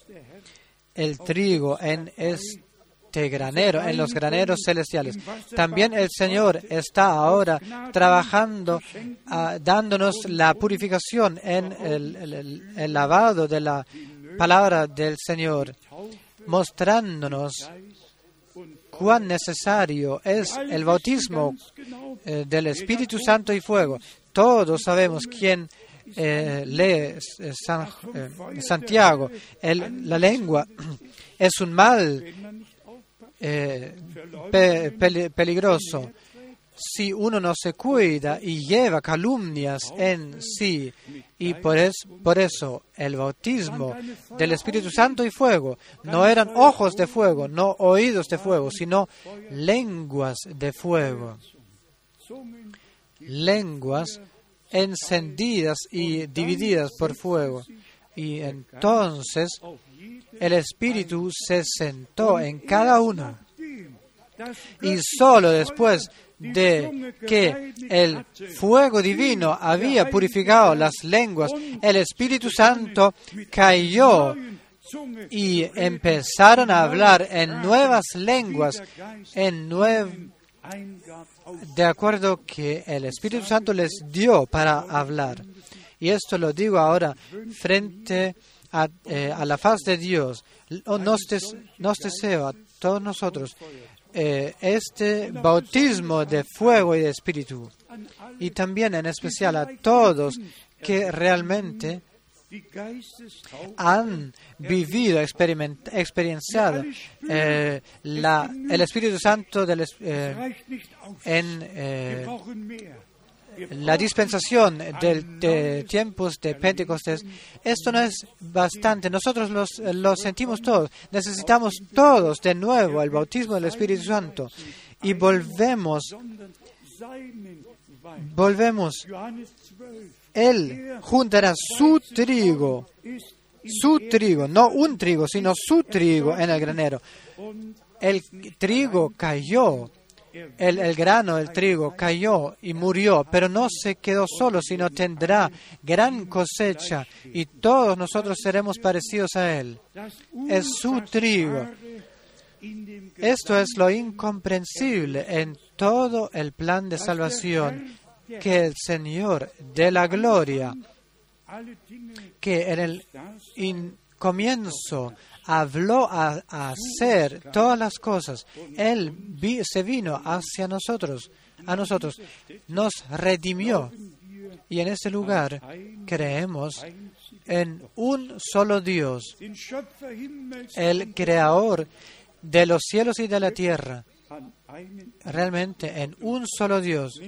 el trigo en este granero, en los graneros celestiales. También el Señor está ahora trabajando, ah, dándonos la purificación en el, lavado de la palabra del Señor, mostrándonos cuán necesario es el bautismo eh, del Espíritu Santo y fuego. Todos sabemos quién eh, lee eh, Santiago. la lengua es un mal eh, peligroso. Si uno no se cuida y lleva calumnias en sí, y por, por eso el bautismo del Espíritu Santo y fuego no eran ojos de fuego, no oídos de fuego, sino lenguas de fuego. Lenguas encendidas y divididas por fuego. Y entonces el Espíritu se sentó en cada uno. Y solo después de que el fuego divino había purificado las lenguas, el Espíritu Santo cayó y empezaron a hablar en nuevas lenguas, en de acuerdo que el Espíritu Santo les dio para hablar. Y esto lo digo ahora frente a eh, a, la faz de Dios. Nos, deseo a todos nosotros eh, este bautismo de fuego y de espíritu. Y también en especial a todos que realmente han vivido, experienciado eh, el Espíritu Santo del, en la dispensación de, tiempos de Pentecostés, esto no es bastante. Nosotros lo sentimos todos. Necesitamos todos de nuevo el bautismo del Espíritu Santo. Y volvemos, volvemos. Él juntará su trigo, su trigo, no un trigo, sino su trigo en el granero. El trigo cayó el, grano, el trigo, cayó y murió, pero no se quedó solo, sino tendrá gran cosecha y todos nosotros seremos parecidos a Él. Es su trigo. Esto es lo incomprensible en todo el plan de salvación que el Señor de la gloria, que en el comienzo habló a, hacer todas las cosas. Él se vino hacia nosotros, a nosotros, nos redimió. Y en este lugar creemos en un solo Dios, el creador de los cielos y de la tierra. Realmente en un solo Dios.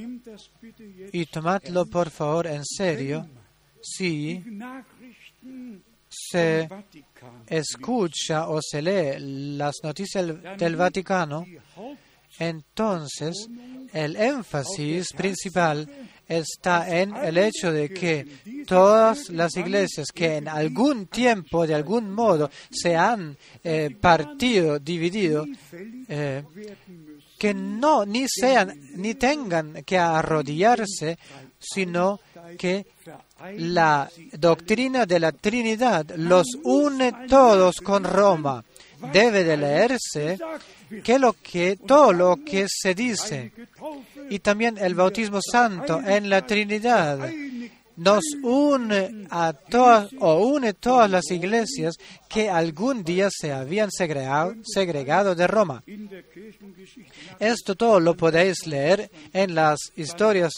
Y tomadlo por favor en serio si se escucha o se lee las noticias del Vaticano, entonces el énfasis principal está en el hecho de que todas las iglesias que en algún tiempo, de algún modo, se han eh, partido, dividido, eh, que no ni sean ni tengan que arrodillarse, sino que la doctrina de la Trinidad los une todos con Roma. Debe de leerse que todo lo que se dice y también el bautismo santo en la Trinidad nos une a todas o une todas las iglesias que algún día se habían segregado, segregado de Roma. Esto todo lo podéis leer en las historias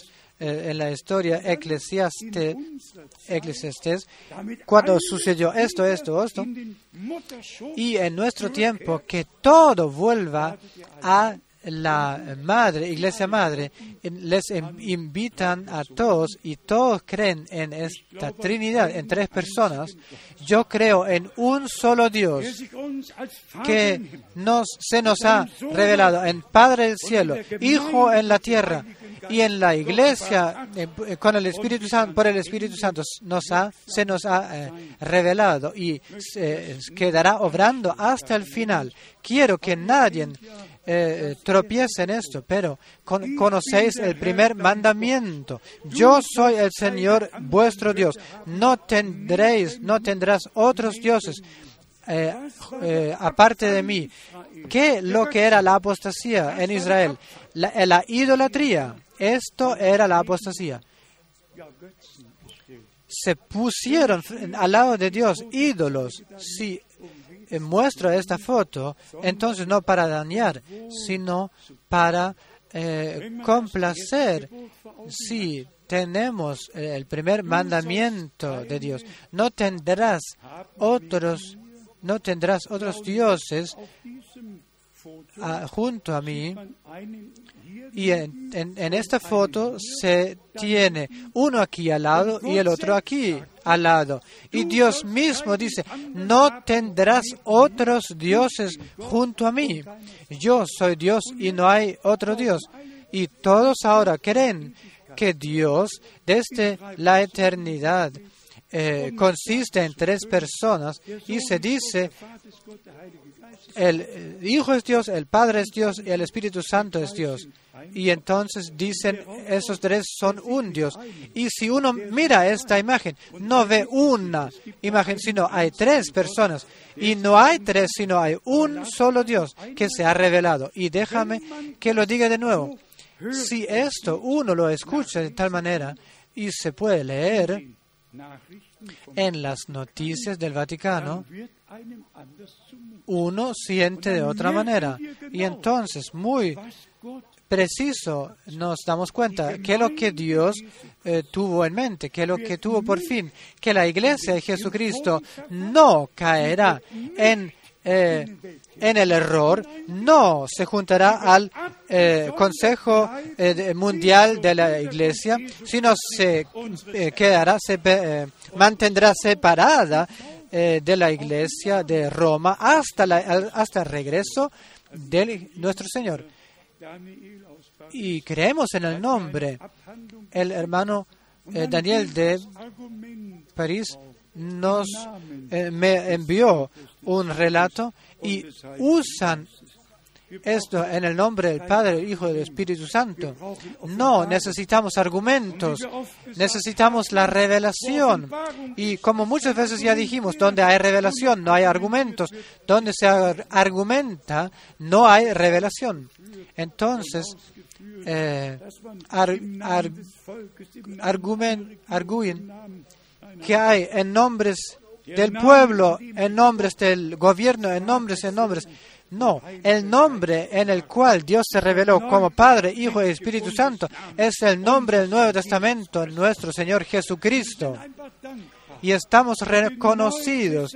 eh, en la historia eclesiaste, eclesiastes, cuando sucedió esto, esto, esto, y en nuestro tiempo que todo vuelva a la madre, iglesia madre, les invitan a todos y todos creen en esta Trinidad, en tres personas. Yo creo en un solo Dios que nos, se nos ha revelado en Padre del cielo, Hijo en la tierra y en la iglesia eh, con el Espíritu Santo, por el Espíritu Santo nos ha, se nos ha eh, revelado y quedará obrando hasta el final. Quiero que nadie eh, tropiece en esto, pero conocéis el primer mandamiento. Yo soy el Señor vuestro Dios. No tendréis, no tendrás otros dioses. Eh, eh, aparte de mí, ¿qué lo que era la apostasía en Israel? La idolatría. Esto era la apostasía se pusieron al lado de Dios ídolos. Si muestro esta foto, entonces no para dañar, sino para eh, complacer. Si tenemos el primer mandamiento de Dios, no tendrás otros, no tendrás otros dioses ah, junto a mí y en, esta foto se tiene uno aquí al lado y el otro aquí al lado. Y Dios mismo dice, no tendrás otros dioses junto a mí. Yo soy Dios y no hay otro Dios. Y todos ahora creen que Dios desde la eternidad eh, consiste en tres personas y se dice el Hijo es Dios, el Padre es Dios y el Espíritu Santo es Dios. Y entonces dicen, esos tres son un Dios. Y si uno mira esta imagen, no ve una imagen, sino hay tres personas. Y no hay tres, sino hay un solo Dios que se ha revelado. Y déjame que lo diga de nuevo. Si esto uno lo escucha de tal manera y se puede leer en las noticias del Vaticano, uno siente de otra manera. Y entonces, muy preciso, nos damos cuenta que lo que Dios eh, tuvo en mente, que lo que tuvo por fin, que la iglesia de Jesucristo no caerá en, eh, en el error, no se juntará al eh, Consejo Mundial de la Iglesia, sino se quedará, se mantendrá separada de la Iglesia de Roma hasta, la, hasta el regreso de nuestro Señor y creemos en el nombre. El hermano eh, Daniel de París nos eh, me envió un relato y usan esto en el nombre del Padre, del Hijo y del Espíritu Santo. No, necesitamos argumentos, necesitamos la revelación. Y como muchas veces ya dijimos, donde hay revelación no hay argumentos, donde se argumenta no hay revelación. Entonces, eh, que hay en nombres del pueblo, en nombres del gobierno, en nombres, en nombres. No, el nombre en el cual Dios se reveló como Padre, Hijo y Espíritu Santo es el nombre del Nuevo Testamento, nuestro Señor Jesucristo. Y estamos reconocidos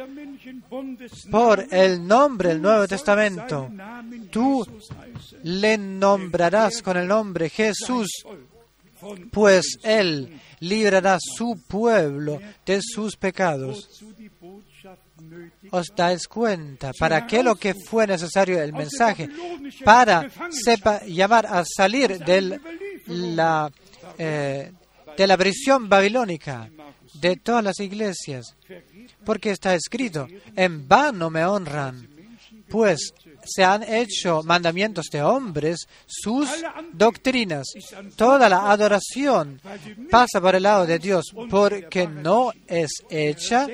por el nombre del Nuevo Testamento. Tú le nombrarás con el nombre Jesús, pues Él librará su pueblo de sus pecados. ¿Os dais cuenta? ¿Para qué lo que fue necesario el mensaje? Para sepa, llamar a salir la, eh, de la prisión babilónica de todas las iglesias. Porque está escrito, en vano me honran, pues se han hecho mandamientos de hombres, sus doctrinas. Toda la adoración pasa por el lado de Dios porque no es hecha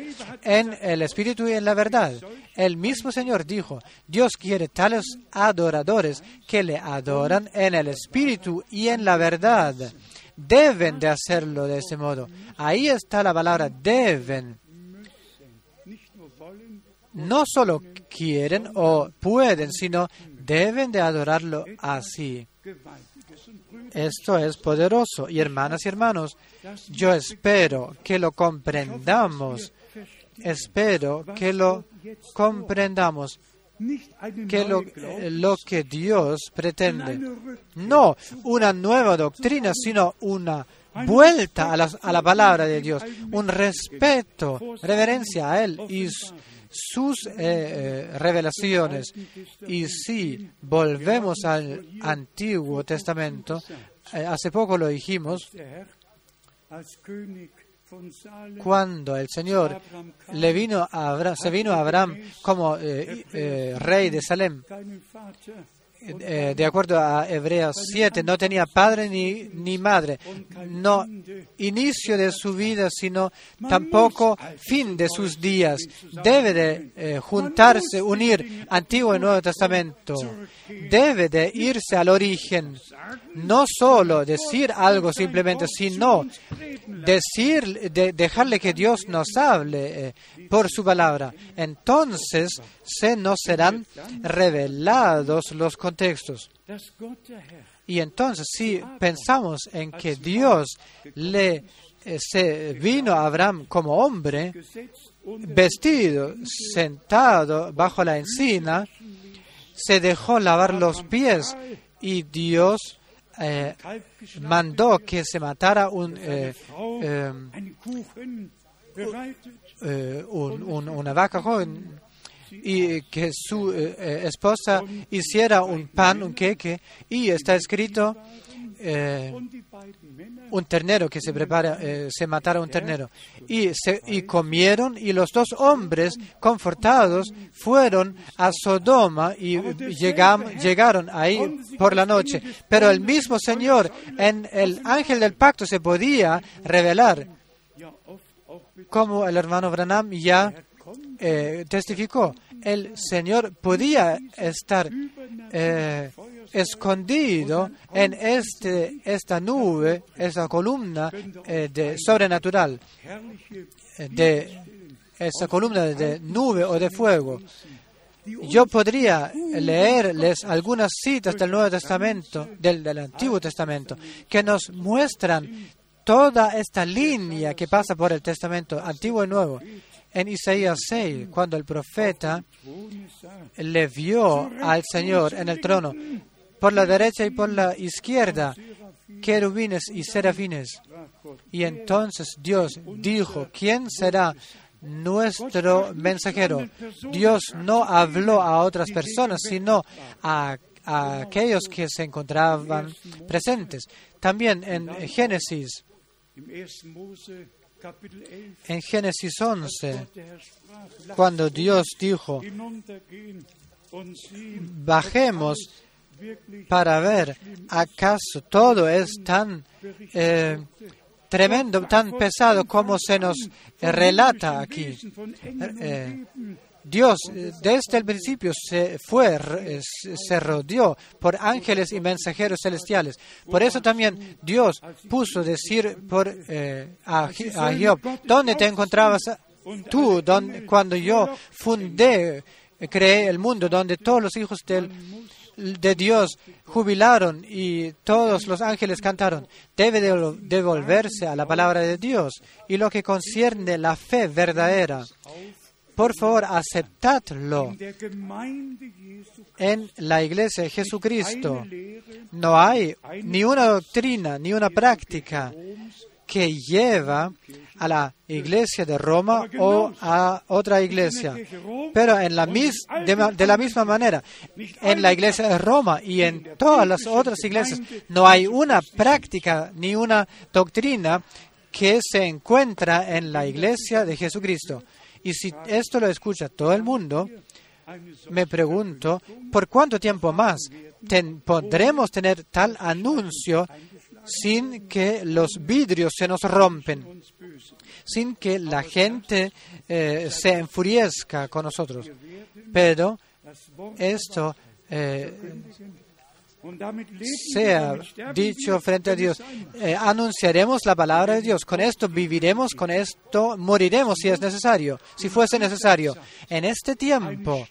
en el Espíritu y en la verdad. El mismo Señor dijo, Dios quiere tales adoradores que le adoran en el Espíritu y en la verdad. Deben de hacerlo de ese modo. Ahí está la palabra deben no solo quieren o pueden, sino deben de adorarlo así. Esto es poderoso. Y hermanas y hermanos, yo espero que lo comprendamos. Espero que lo comprendamos. Que lo, lo que Dios pretende. No una nueva doctrina, sino una vuelta a la, a la palabra de Dios. Un respeto, reverencia a Él y sus eh, eh, revelaciones. Y si volvemos al Antiguo Testamento, eh, hace poco lo dijimos, cuando el Señor le vino a Abraham, se vino a Abraham como rey de Salem, eh, de acuerdo a Hebreos 7, no tenía padre ni, ni madre, no inicio de su vida, sino tampoco fin de sus días. Debe de eh, juntarse, unir Antiguo y Nuevo Testamento. Debe de irse al origen. No solo decir algo simplemente, sino decir, de, dejarle que Dios nos hable eh, por su palabra. Entonces se nos serán revelados los contextos. Y entonces si pensamos en que Dios le eh, se vino a Abraham como hombre, vestido, sentado bajo la encina, se dejó lavar los pies y Dios eh, mandó que se matara un, eh, una vaca joven y que su eh, eh, esposa hiciera un pan, un queque, y está escrito eh, un ternero que se prepara, se matara un ternero. Y, se, y comieron y los dos hombres confortados fueron a Sodoma y llegaron ahí por la noche. Pero el mismo Señor en el ángel del pacto se podía revelar como el hermano Branham ya eh, testificó, el Señor podía estar eh, escondido en este, esta nube, esa columna eh, de sobrenatural, de esa columna de nube o de fuego. Yo podría leerles algunas citas del Nuevo Testamento, del Antiguo Testamento, que nos muestran toda esta línea que pasa por el Testamento Antiguo y Nuevo en Isaías 6, cuando el profeta le vio al Señor en el trono, por la derecha y por la izquierda, querubines y serafines. Y entonces Dios dijo, ¿quién será nuestro mensajero? Dios no habló a otras personas, sino a, a aquellos que se encontraban presentes. También en Génesis en Génesis 11, cuando Dios dijo, bajemos para ver acaso todo es tan eh, tremendo, tan pesado como se nos relata aquí. Eh, Dios desde el principio se fue, se rodeó por ángeles y mensajeros celestiales. Por eso también Dios puso decir por, eh, a, Job, ¿dónde te encontrabas tú cuando yo fundé, creé el mundo, donde todos los hijos de Dios jubilaron y todos los ángeles cantaron? Debe devolverse a la palabra de Dios y lo que concierne la fe verdadera por favor, aceptadlo. En la iglesia de Jesucristo no hay ni una doctrina, ni una práctica que lleva a la iglesia de Roma o a otra iglesia. Pero en la de, la misma manera, en la iglesia de Roma y en todas las otras iglesias no hay una práctica ni una doctrina que se encuentra en la iglesia de Jesucristo. Y si esto lo escucha todo el mundo, me pregunto, ¿por cuánto tiempo más podremos tener tal anuncio sin que los vidrios se nos rompen, sin que la gente eh, se enfurezca con nosotros? Pero esto eh, sea dicho frente a Dios. Eh, anunciaremos la palabra de Dios. Con esto viviremos, con esto moriremos si es necesario, si fuese necesario. En este tiempo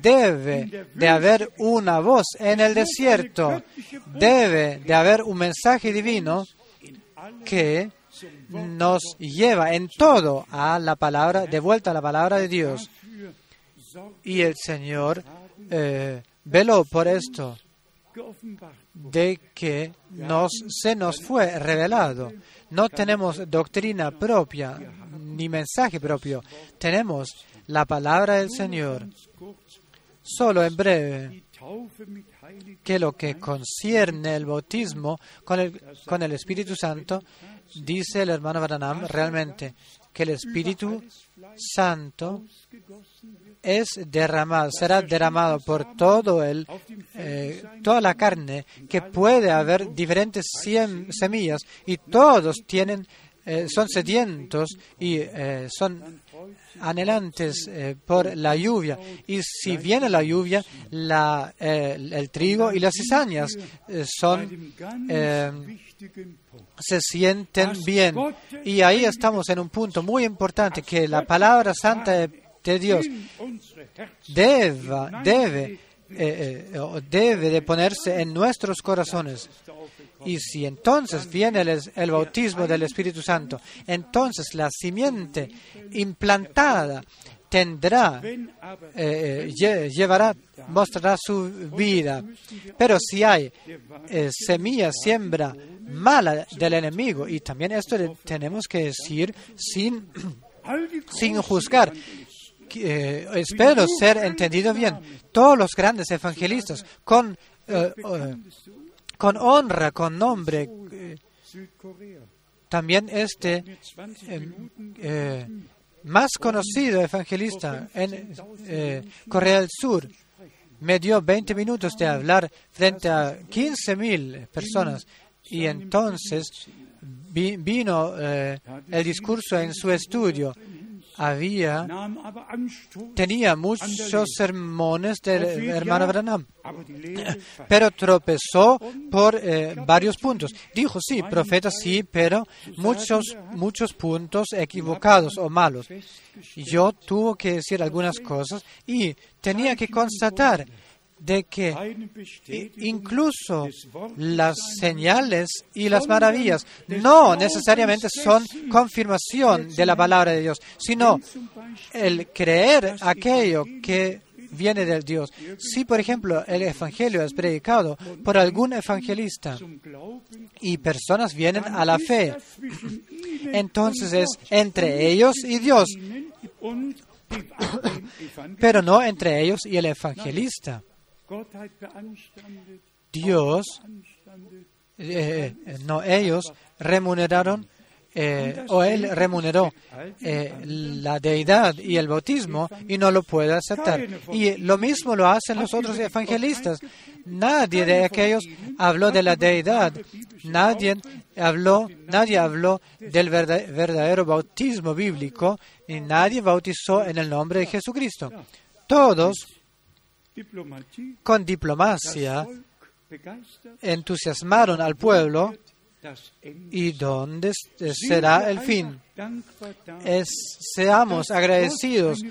debe de haber una voz en el desierto, debe de haber un mensaje divino que nos lleva en todo a la palabra, de vuelta a la palabra de Dios. Y el Señor eh, veló por esto de que nos, se nos fue revelado. No tenemos doctrina propia ni mensaje propio. Tenemos la palabra del Señor. Solo en breve, que lo que concierne el bautismo con el, Espíritu Santo, dice el hermano Branham realmente que el Espíritu Santo es derramado, será derramado por todo el, eh, toda la carne, que puede haber diferentes semillas y todos tienen, eh, son sedientos y eh, son anhelantes por la lluvia. Y si viene la lluvia, la, el trigo y las cizañas son se sienten bien. Y ahí estamos en un punto muy importante, que la palabra santa de de Dios debe, debe, eh, eh, debe de ponerse en nuestros corazones. Y si entonces viene el, bautismo del Espíritu Santo, entonces la simiente implantada tendrá, eh, llevará, mostrará su vida. Pero si hay semilla, siembra mala del enemigo, y también esto tenemos que decir sin, sin juzgar, eh, espero ser entendido bien, todos los grandes evangelistas, con, eh, eh, con honra, con nombre, también este más conocido evangelista en Corea del Sur. Me dio 20 minutos de hablar frente a 15.000 personas y entonces vino el discurso en su estudio había, tenía muchos sermones del hermano Branham, pero tropezó por eh, varios puntos. Dijo, sí, profeta, sí, pero muchos, muchos puntos equivocados o malos. Yo tuve que decir algunas cosas y tenía que constatar de que incluso las señales y las maravillas no necesariamente son confirmación de la palabra de Dios, sino el creer aquello que viene del Dios. Si, por ejemplo, el Evangelio es predicado por algún evangelista y personas vienen a la fe, entonces es entre ellos y Dios, pero no entre ellos y el evangelista. Dios, eh, eh, no ellos remuneraron eh, o él remuneró la deidad y el bautismo y no lo puede aceptar. Y lo mismo lo hacen los otros evangelistas. Nadie de aquellos habló de la deidad. Nadie habló, nadie habló del verdadero bautismo bíblico y nadie bautizó en el nombre de Jesucristo. Todos con diplomacia entusiasmaron al pueblo y dónde será el fin. seamos agradecidos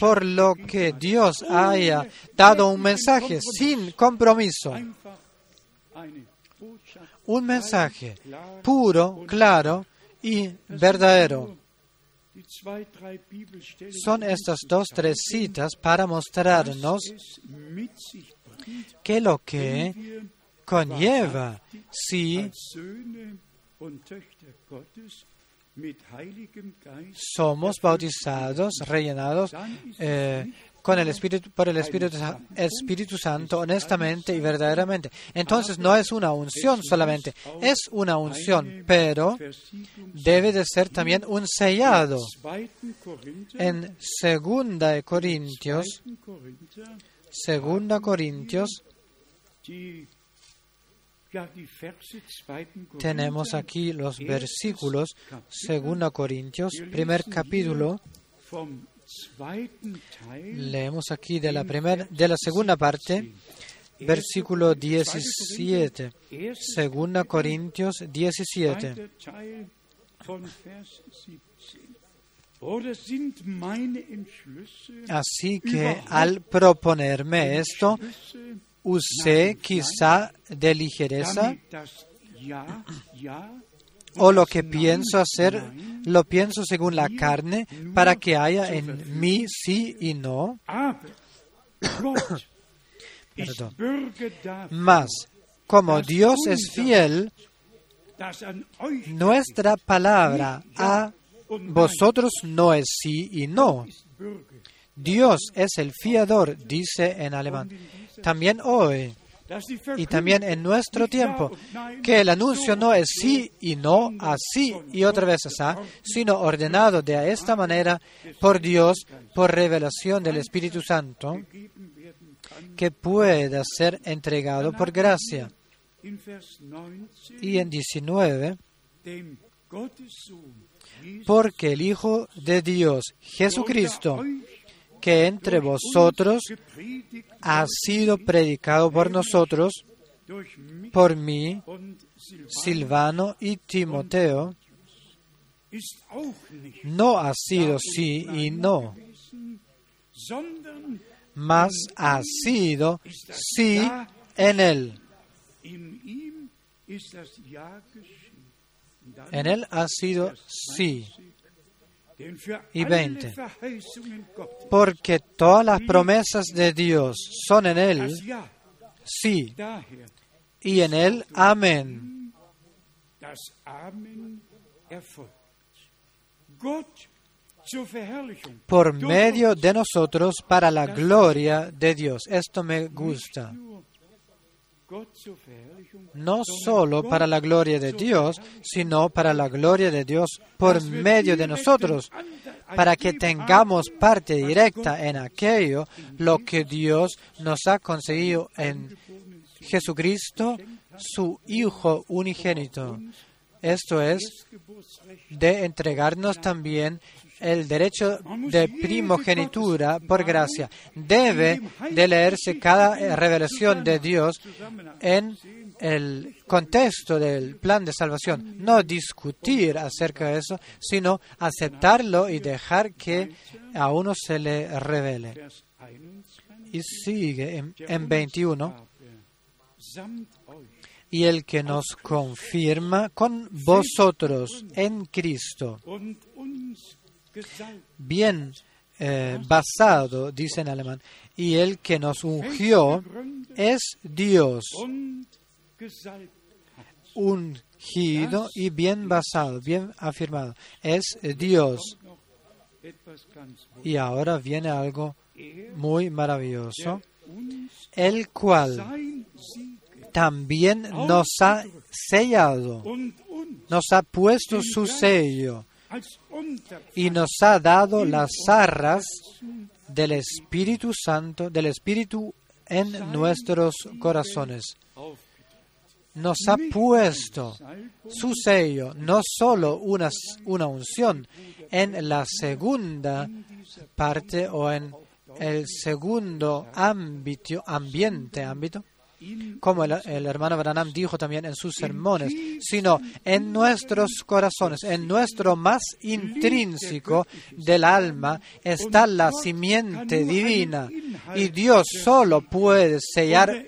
por lo que Dios haya dado un mensaje sin compromiso. Un mensaje puro, claro y verdadero. Son estas dos, tres citas para mostrarnos que lo que conlleva si somos bautizados, rellenados eh, con el Espíritu, por el Espíritu, Santo honestamente y verdaderamente. Entonces no es una unción solamente, es una unción, pero debe de ser también un sellado. En segunda de Corintios, segunda Corintios, tenemos aquí los versículos, segunda Corintios, primer capítulo, Leemos aquí de la, primera, de la segunda parte, versículo 17, segunda Corintios 17. Así que al proponerme esto, usé quizá de ligereza o lo que pienso hacer, lo pienso según la carne, para que haya en mí sí y no. Perdón. Mas, como Dios es fiel, nuestra palabra a vosotros no es sí y no. Dios es el fiador, dice en alemán. También hoy y también en nuestro tiempo, que el anuncio no es sí y no, así y otra vez así, sino ordenado de esta manera por Dios, por revelación del Espíritu Santo, que pueda ser entregado por gracia. Y en 19, porque el Hijo de Dios, Jesucristo, que entre vosotros ha sido predicado por nosotros, por mí, Silvano y Timoteo, no ha sido sí y no, mas ha sido sí en él. En él ha sido sí y 20. Porque todas las promesas de Dios son en Él, sí, y en Él, amén. Por medio de nosotros para la gloria de Dios. Esto me gusta no solo para la gloria de Dios, sino para la gloria de Dios por medio de nosotros, para que tengamos parte directa en aquello lo que Dios nos ha conseguido en Jesucristo, su Hijo unigénito. Esto es de entregarnos también el derecho de primogenitura por gracia. Debe de leerse cada revelación de Dios en el contexto del plan de salvación. No discutir acerca de eso, sino aceptarlo y dejar que a uno se le revele. Y sigue en, en 21 y el que nos confirma con vosotros en Cristo bien eh, basado, dice en alemán, y el que nos ungió es Dios, ungido y bien basado, bien afirmado, es Dios. Y ahora viene algo muy maravilloso, el cual también nos ha sellado, nos ha puesto su sello y nos ha dado las arras del Espíritu Santo, del Espíritu en nuestros corazones. Nos ha puesto su sello, no solo una, una unción, en la segunda parte o en el segundo ámbito, ambiente, ámbito, como el, hermano Branham dijo también en sus sermones, sino en nuestros corazones, en nuestro más intrínseco del alma está la simiente divina y Dios solo puede sellar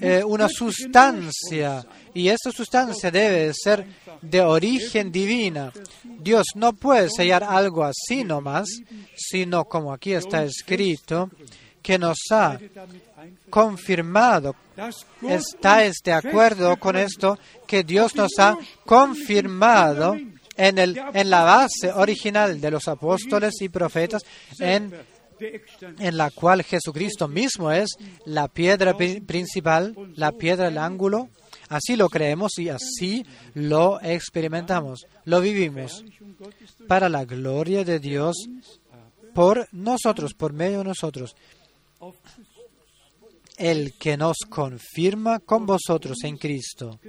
eh, una sustancia y esa sustancia debe ser de origen divina. Dios no puede sellar algo así nomás, sino como aquí está escrito, que nos ha confirmado. ¿Estáis de acuerdo con esto? Que Dios nos ha confirmado en, el, en la base original de los apóstoles y profetas, en en la cual Jesucristo mismo es la piedra principal, la piedra del ángulo. Así lo creemos y así lo experimentamos, lo vivimos para la gloria de Dios por nosotros, por medio de nosotros. El que nos confirma con vosotros en Cristo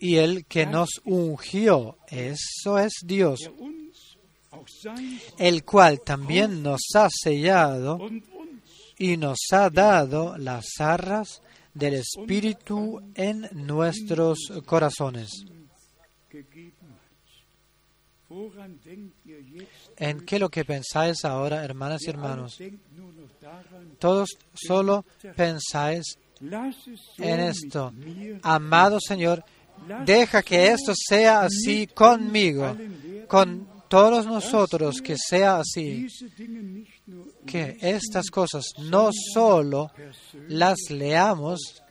y el que nos ungió, eso es Dios, el cual también nos ha sellado y nos ha dado las arras del Espíritu en nuestros corazones. ¿En qué lo que pensáis ahora, hermanas y hermanos? Todos solo pensáis en esto. Amado Señor, deja que esto sea así conmigo, con todos nosotros, que sea así. Que estas cosas no solo las leamos,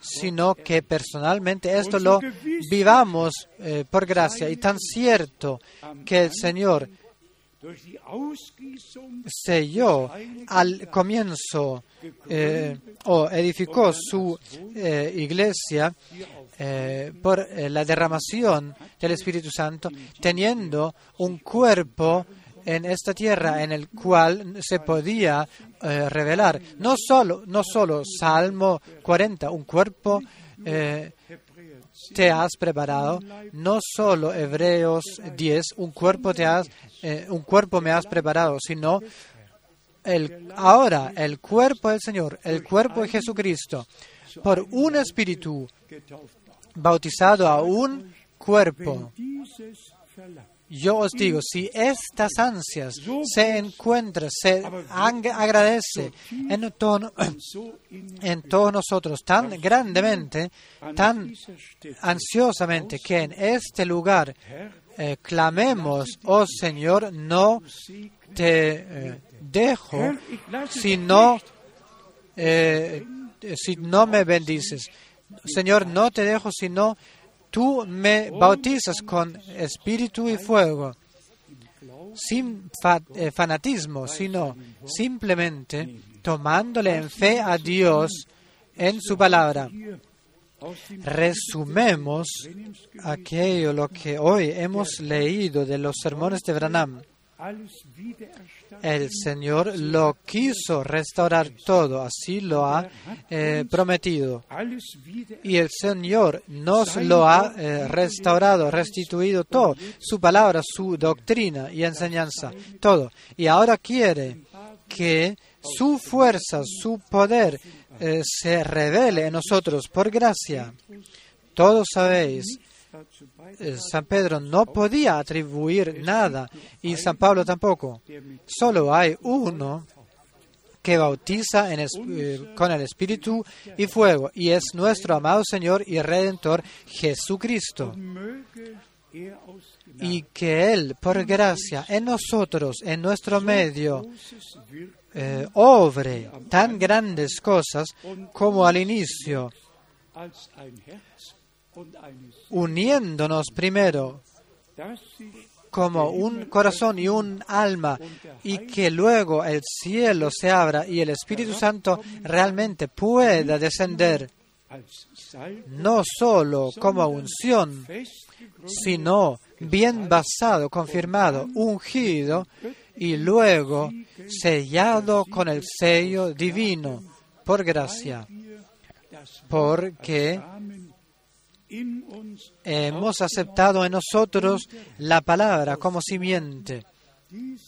sino que personalmente esto lo vivamos eh, por gracia. Y tan cierto que el Señor selló al comienzo eh, o edificó su eh, iglesia por la derramación del Espíritu Santo, teniendo un cuerpo en esta tierra en el cual se podía eh, revelar. No solo, no solo Salmo 40, un cuerpo eh, te has preparado, no solo Hebreos 10, un cuerpo, te has, eh, un cuerpo me has preparado, sino el, ahora el cuerpo del Señor, el cuerpo de Jesucristo, por un espíritu bautizado a un cuerpo. Yo os digo, si estas ansias se encuentran, se agradece en, tono, en todos nosotros tan grandemente, tan ansiosamente, que en este lugar eh, clamemos, oh Señor, no te eh, dejo, sino eh, si no me bendices. Señor, no te dejo, sino tú me bautizas con espíritu y fuego, sin eh, fanatismo, sino simplemente tomándole en fe a Dios en su palabra. Resumemos aquello lo que hoy hemos leído de los sermones de Branham. El Señor lo quiso restaurar todo, así lo ha eh, prometido. Y el Señor nos lo ha eh, restaurado, restituido todo, su palabra, su doctrina y enseñanza, todo. Y ahora quiere que su fuerza, su poder eh, se revele en nosotros por gracia. Todos sabéis San Pedro no podía atribuir nada y San Pablo tampoco. Solo hay uno que bautiza eh, con el Espíritu y fuego y es nuestro amado Señor y Redentor Jesucristo. Y que Él, por gracia, en nosotros, en nuestro medio, eh, obre tan grandes cosas como al inicio uniéndonos primero como un corazón y un alma y que luego el cielo se abra y el Espíritu Santo realmente pueda descender no solo como unción, sino bien basado, confirmado, ungido y luego sellado con el sello divino por gracia, porque hemos aceptado en nosotros la palabra como simiente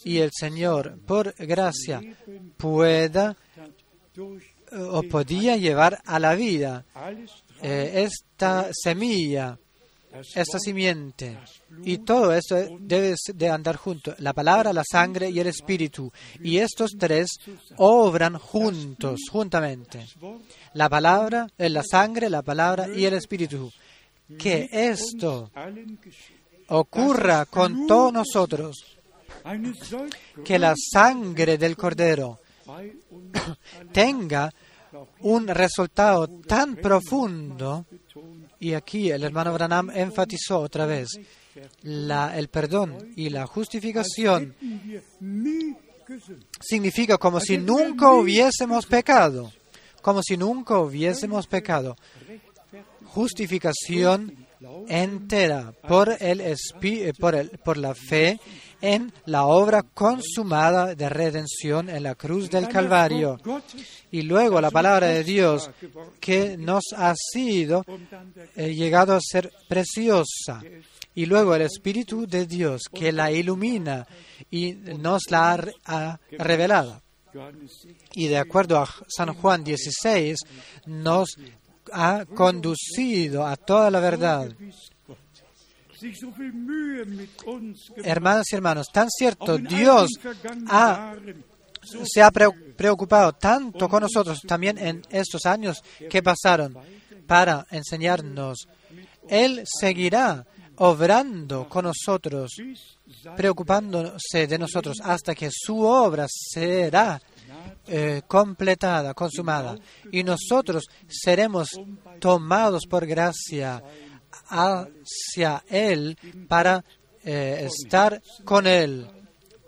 y el Señor, por gracia, pueda o podía llevar a la vida eh, esta semilla, esta simiente. Y todo esto debe de andar junto, la palabra, la sangre y el espíritu. Y estos tres obran juntos, juntamente. La palabra, eh, la sangre, la palabra y el espíritu que esto ocurra con todos nosotros, que la sangre del Cordero tenga un resultado tan profundo, y aquí el hermano Branham enfatizó otra vez, la, el perdón y la justificación significa como si nunca hubiésemos pecado, como si nunca hubiésemos pecado. Justificación entera por, el, eh, por, el, por la fe en la obra consumada de redención en la cruz del Calvario. Y luego la palabra de Dios que nos ha sido eh, llegado a ser preciosa. Y luego el Espíritu de Dios que la ilumina y nos la ha revelado. Y de acuerdo a San Juan 16, nos ha conducido a toda la verdad. Hermanos y hermanos, tan cierto, Dios se ha preocupado tanto con nosotros también en estos años que pasaron para enseñarnos. Él seguirá obrando con nosotros, preocupándose de nosotros hasta que su obra será eh, completada, consumada. Y nosotros seremos tomados por gracia hacia Él para eh, estar con Él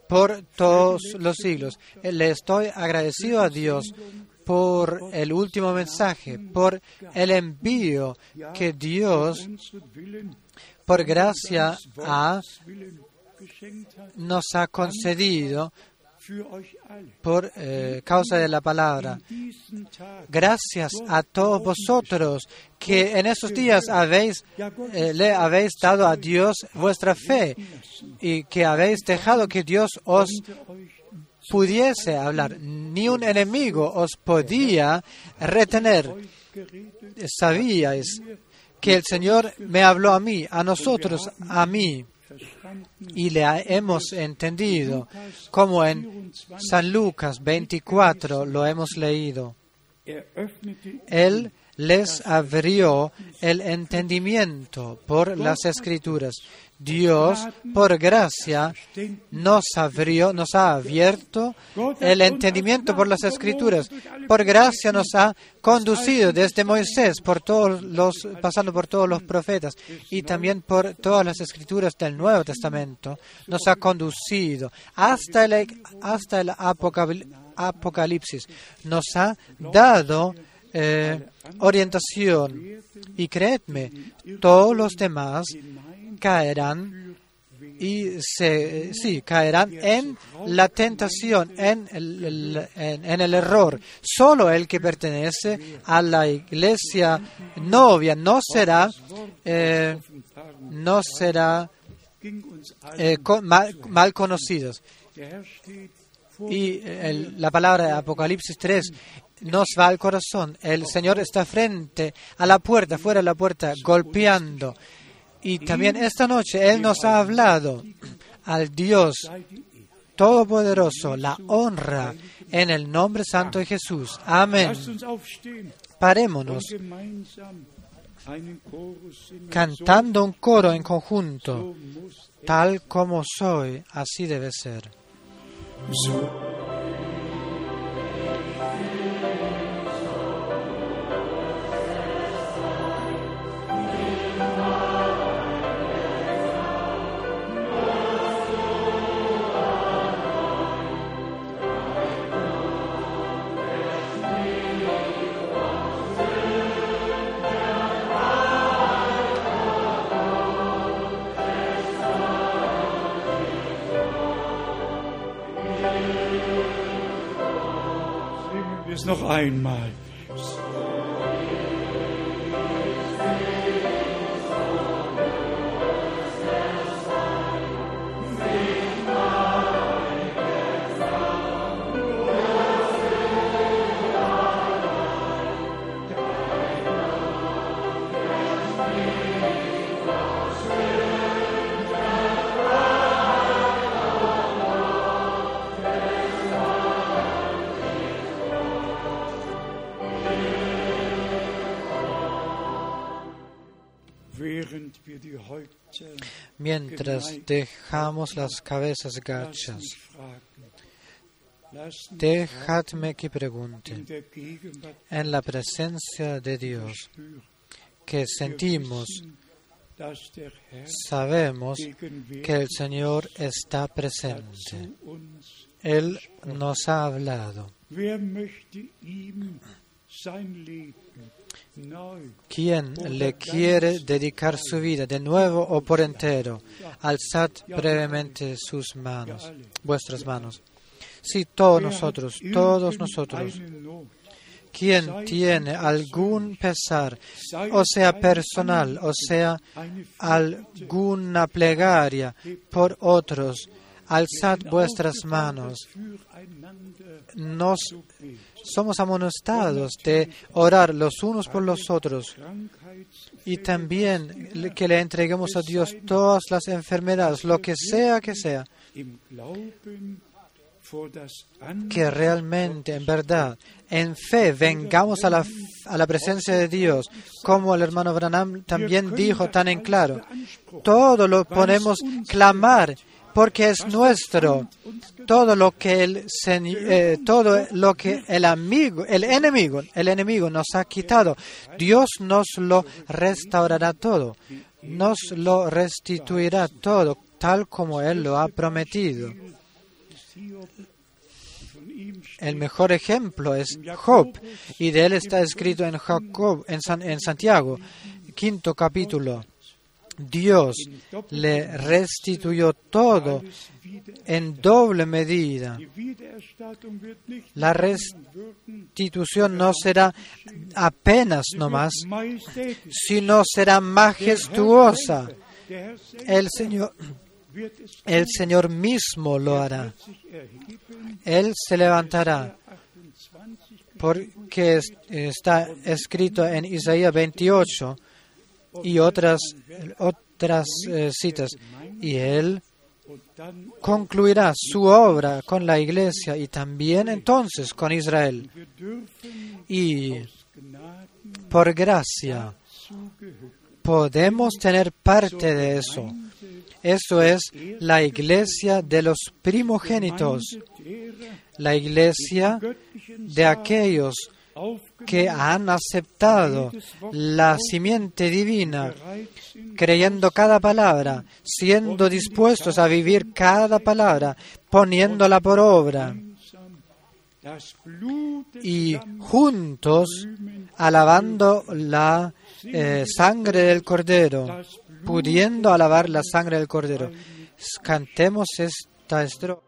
por todos los siglos. Le estoy agradecido a Dios por el último mensaje, por el envío que Dios, por gracia, nos ha concedido por eh, causa de la palabra. Gracias a todos vosotros que en esos días habéis, eh, le habéis dado a Dios vuestra fe y que habéis dejado que Dios os pudiese hablar. Ni un enemigo os podía retener. Sabíais que el Señor me habló a mí, a nosotros, a mí y le hemos entendido, como en San Lucas 24 lo hemos leído. Él les abrió el entendimiento por las escrituras. Dios, por gracia, nos abrió, nos ha abierto el entendimiento por las escrituras. Por gracia nos ha conducido desde Moisés, por todos los, pasando por todos los profetas y también por todas las escrituras del Nuevo Testamento. Nos ha conducido hasta el, hasta el Apocalipsis. Nos ha dado eh, orientación. Y creedme, todos los demás caerán y se, sí, caerán en la tentación, en el, en, el error. Solo el que pertenece a la iglesia novia no será, eh, no será eh, mal, mal, conocidos. Y la palabra de Apocalipsis 3 nos va al corazón. El Señor está frente a la puerta, fuera de la puerta, golpeando. Y también esta noche Él nos ha hablado al Dios Todopoderoso, la honra en el nombre santo de Jesús. Amén. Parémonos cantando un coro en conjunto, tal como soy, así debe ser. Noch einmal. Mientras dejamos las cabezas gachas. Dejadme que pregunte, en la presencia de Dios, que sentimos sabemos que el Señor está presente. Él nos ha hablado. ¿Quién le quiere dedicar su vida de nuevo o por entero? Alzad brevemente sus manos, vuestras manos. Sí, todos nosotros, todos nosotros. ¿Quién tiene algún pesar, o sea personal, o sea alguna plegaria por otros? Alzad vuestras manos. Nos somos amonestados de orar los unos por los otros y también que le entreguemos a Dios todas las enfermedades, lo que sea que sea, que realmente, en verdad, en fe, vengamos a la, a la presencia de Dios, como el hermano Branham también dijo tan en claro. Todo lo podemos clamar porque es nuestro. Todo lo que el eh, todo lo que el amigo, el enemigo, el enemigo nos ha quitado, Dios nos lo restaurará todo. Nos lo restituirá todo, tal como él lo ha prometido. El mejor ejemplo es Job, y de él está escrito en Jacob, en, San- en Santiago, quinto capítulo. Dios le restituyó todo en doble medida. La restitución no será apenas nomás, sino será majestuosa. El Señor, el Señor mismo lo hará. Él se levantará, 28 porque es- está escrito en Isaías 28 y otras, otras eh, citas. Y Él concluirá su obra con la iglesia y también entonces con Israel. Y por gracia podemos tener parte de eso. Eso es la iglesia de los primogénitos, la iglesia de aquellos que han aceptado la simiente divina, creyendo cada palabra, siendo dispuestos a vivir cada palabra, poniéndola por obra y juntos alabando la eh, sangre del Cordero, pudiendo alabar la sangre del Cordero. Cantemos esta estrofa.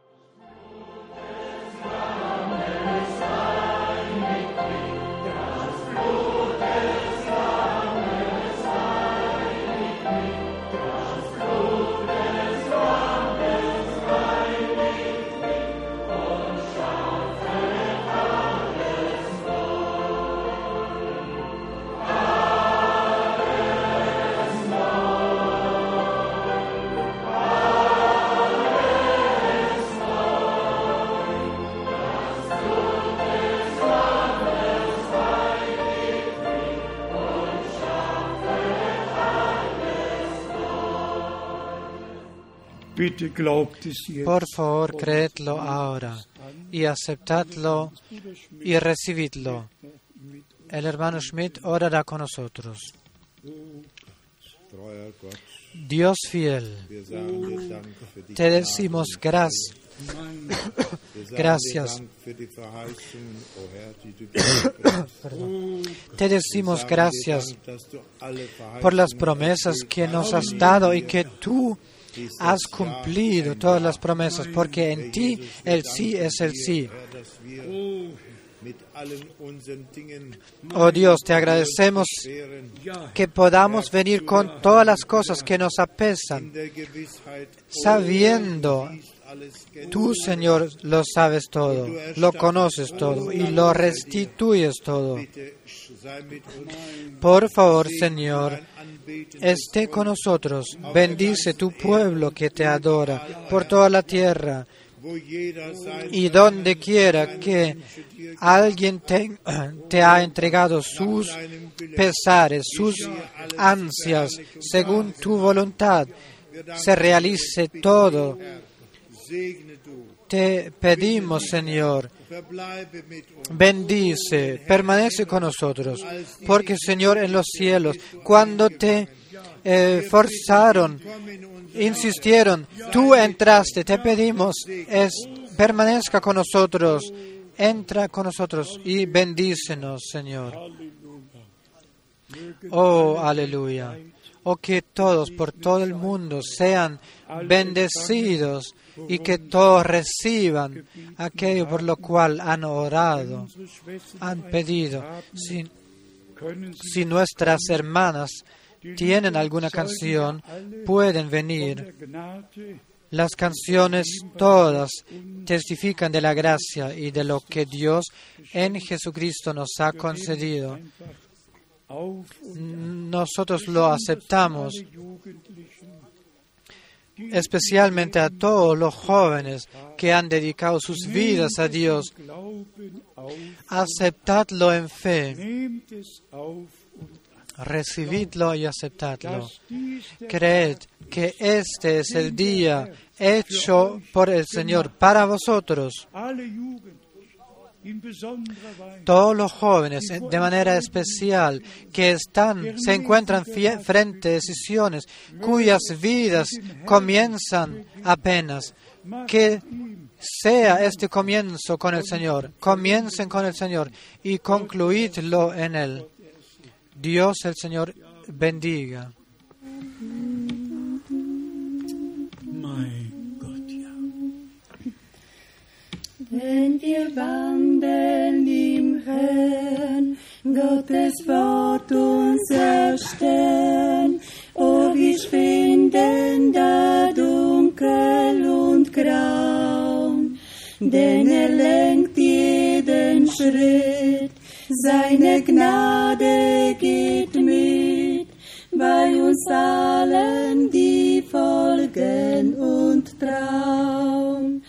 Por favor, creedlo ahora y aceptadlo y recibidlo. El hermano Schmidt orará con nosotros. Dios fiel, te decimos gracias, gracias. te decimos gracias por las promesas que nos has dado y que tú has cumplido todas las promesas, porque en ti el sí es el sí. Oh Dios, te agradecemos que podamos venir con todas las cosas que nos apesan, sabiendo. Tú, Señor, lo sabes todo, lo conoces todo y lo restituyes todo. Por favor, Señor, esté con nosotros. Bendice tu pueblo que te adora por toda la tierra y donde quiera que alguien te, te ha entregado sus pesares, sus ansias, según tu voluntad, se realice todo. Te pedimos, Señor, bendice, permanece con nosotros, porque Señor en los cielos, cuando te eh, forzaron, insistieron, tú entraste, te pedimos, es, permanezca con nosotros, entra con nosotros y bendícenos, Señor. Oh, aleluya. Oh, que todos por todo el mundo sean bendecidos y que todos reciban aquello por lo cual han orado, han pedido. Si nuestras hermanas tienen alguna canción, pueden venir. Las canciones todas testifican de la gracia y de lo que Dios en Jesucristo nos ha concedido. Nosotros lo aceptamos, especialmente a todos los jóvenes que han dedicado sus vidas a Dios. Aceptadlo en fe, recibidlo y aceptadlo. Creed que este es el día hecho por el Señor para vosotros. Todos los jóvenes, de manera especial, que están, se encuentran frente a decisiones cuyas vidas comienzan apenas, que sea este comienzo con el Señor. Comiencen con el Señor y concluidlo en Él. Dios el Señor bendiga. Wenn wir wandeln im Herrn, Gottes Wort uns erstellen, oh, wir finden da dunkel und grau, denn er lenkt jeden Schritt, seine Gnade geht mit, bei uns allen, die folgen und trauen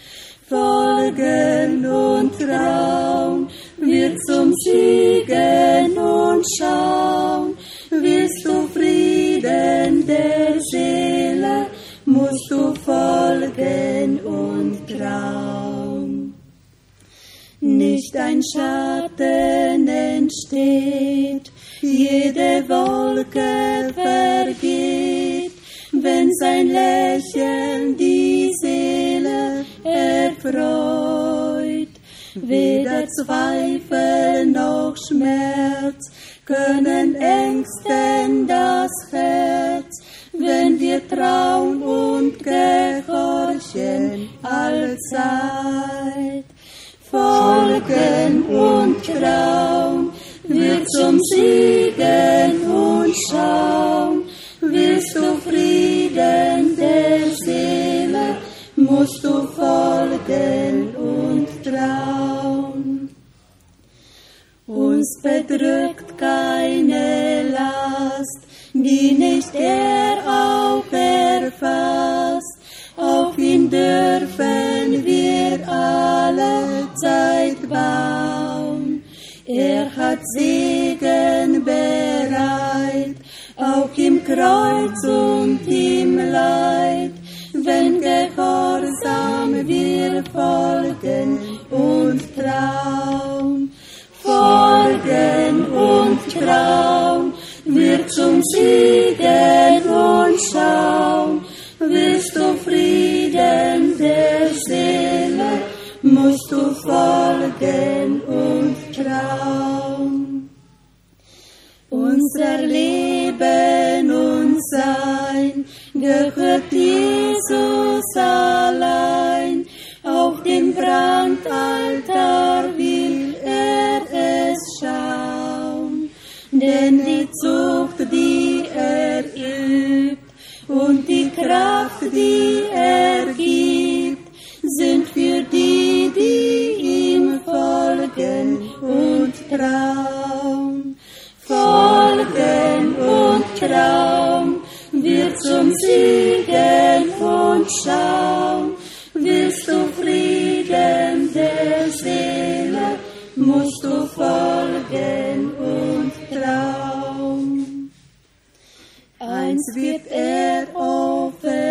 folgen und Traum. Wird zum Siegen und schauen, wirst du Frieden der Seele, musst du folgen und Traum. Nicht ein Schatten entsteht, jede Wolke vergeht, wenn sein Lächeln die Seele erfreut. Weder Zweifel noch Schmerz können ängsten das Herz, wenn wir trauen und gehorchen allzeit. Folgen und Traum wird zum Siegen und schauen, wirst du Frieden musst du folgen und trauen. Uns bedrückt keine Last, die nicht er auch erfasst. Auf ihn dürfen wir alle Zeit bauen. Er hat Segen bereit, auch im Kreuz und im Leid, wenn gehorsam wir folgen und trauen. Folgen und trauen, wir zum Siegen und schauen, wirst du Frieden der Seele, musst du folgen und trauen. Unser Leben und Sein gehört Jesus allein. Dem Brandaltar will er es schauen. Denn die Zucht, die er übt und die Kraft, die er gibt, sind für die, die ihm folgen und trauen. Folgen und trauen, wir zum Siegen und schauen, Frieden der Seele, musst du folgen und trauen. Eins wird er offenbar,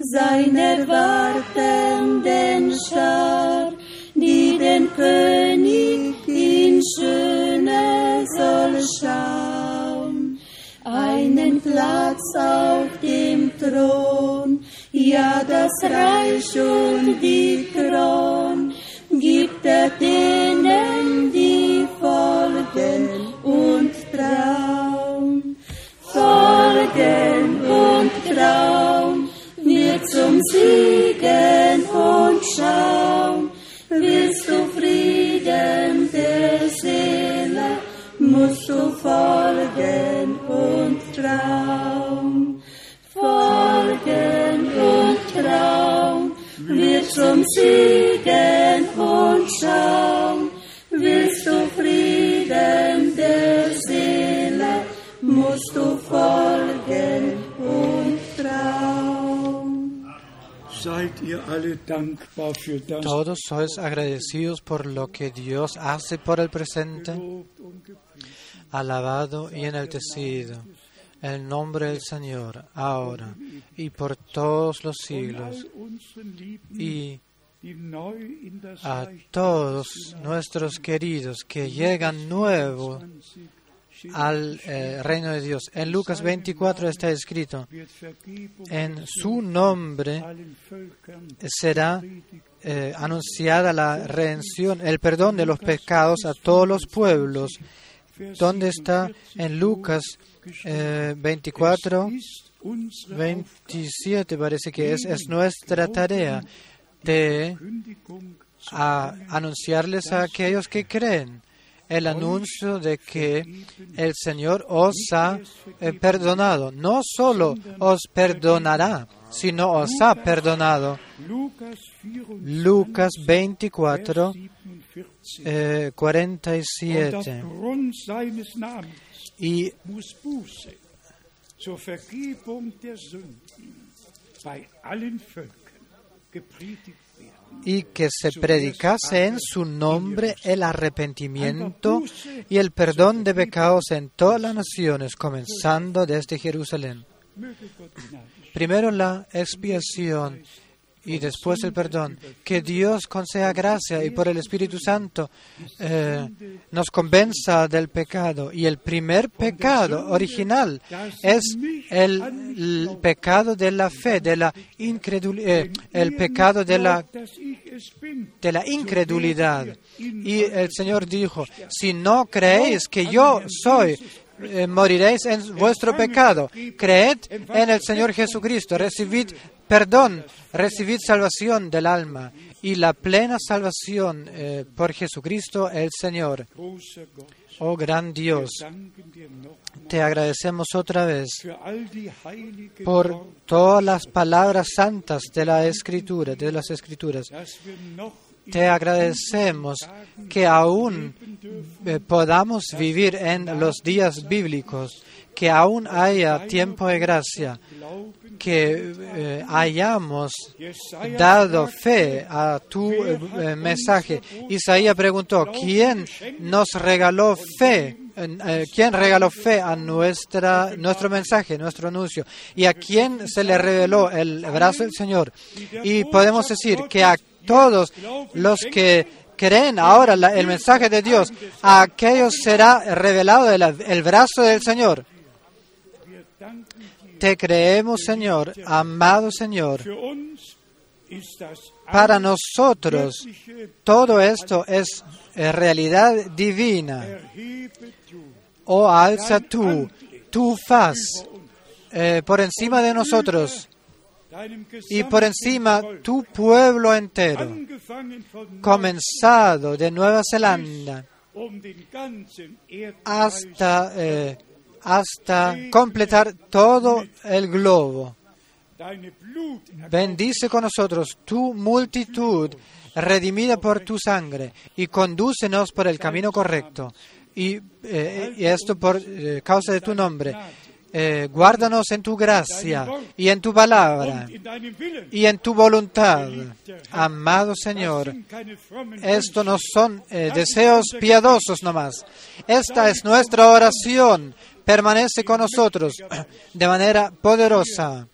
seiner wartenden Schar, die den König in Schöne soll schauen. Einen Platz auf dem Thron. Ja, das Reich und die Kron gibt er denen, die folgen und trauen. Folgen und trauen wird zum Siegen und Schauen. Willst du Frieden der Seele, musst du folgen und trauen. Folgen zum Siegen und Schauen. Willst du Frieden der Seele, musst du folgen und trauen. Seid ihr alle dankbar für das Todos sois agradecidos por lo que Dios hace por el presente, alabado y enaltecido el nombre del Señor, ahora y por todos los siglos, y a todos nuestros queridos que llegan nuevos 20 al eh, reino de Dios. En Lucas 24 está escrito, en su nombre será eh, anunciada la redención, el perdón de los pecados a todos los pueblos. ¿Dónde está 47 en Lucas eh, 24, ist unsere 27? Parece que es, es nuestra tarea de a anunciarles a aquellos que creen el anuncio de que el Señor os ha eh, perdonado. No solo os perdonará, sino os ha perdonado. Lukas 24, Lucas 24, Vers 47. eh, Und 47. Y y que se predicase en su nombre el arrepentimiento y el perdón de pecados en todas las naciones, comenzando desde Jerusalén. Primero la expiación y después el perdón. Que Dios conceda gracia y por el Espíritu Santo eh, nos convenza del pecado. Y el primer pecado original es el, pecado de la fe, de la incredulidad, el pecado de la de la incredulidad. Y el Señor dijo, si no creéis que yo soy, eh, moriréis en vuestro pecado. Creed en el Señor Jesucristo, recibid perdón, recibid salvación del alma y la plena salvación eh, por Jesucristo el Señor. Oh gran Dios, te agradecemos otra vez por todas las palabras santas de la Escritura, de las Escrituras. Te agradecemos que aún eh, podamos vivir en los días bíblicos, que aún haya tiempo de gracia, que eh, hayamos dado fe a tu eh, mensaje. Isaías preguntó, ¿quién nos regaló fe? ¿Quién regaló fe a nuestra, nuestro mensaje, nuestro anuncio? ¿Y a quién se le reveló el brazo del Señor? Y podemos decir que a todos los que creen ahora el mensaje de Dios, a aquellos será revelado el, brazo del Señor. Te creemos, Señor, amado Señor. Para nosotros todo esto es realidad divina. Oh, alza tú, tu faz eh, por encima de nosotros y por encima tu pueblo entero, comenzado de Nueva Zelanda hasta, eh, hasta completar todo el globo. Bendice con nosotros tu multitud redimida por tu sangre y condúcenos por el camino correcto. Y, eh, esto por eh, causa de tu nombre. Eh, guárdanos en tu gracia y en tu palabra y en tu voluntad. Amado Señor, esto no son eh, deseos piadosos nomás. Esta es nuestra oración. Permanece con nosotros de manera poderosa.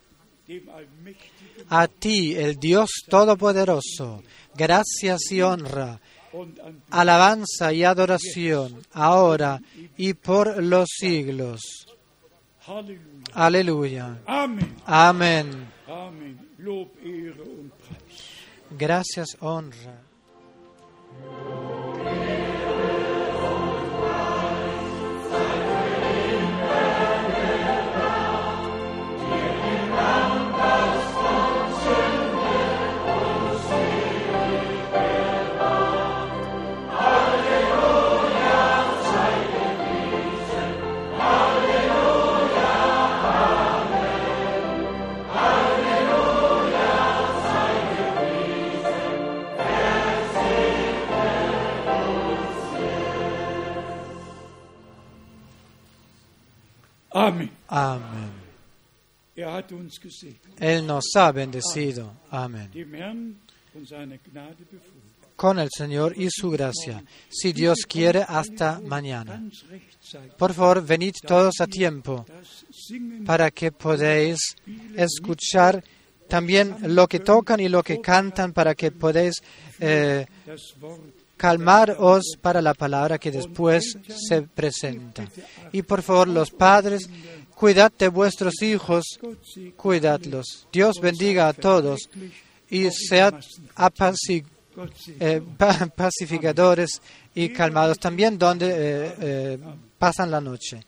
A ti, el Dios Todopoderoso, gracias y honra, alabanza y adoración, ahora y por los siglos. Aleluya. Amen. Amén. Preis. Gracias, honra. Amén. Er Él nos ha bendecido. Amén. Con el Señor y su gracia. Si Dios quiere, hasta mañana. Por favor, venid todos a tiempo para que podáis escuchar también lo que tocan y lo que cantan, para que podáis eh, calmaros para la palabra que después se presenta. Y por favor, los padres, cuidad de vuestros hijos, cuidadlos. Dios bendiga a todos y sead eh, pa- pacificadores y calmados también donde eh, eh, pasan la noche.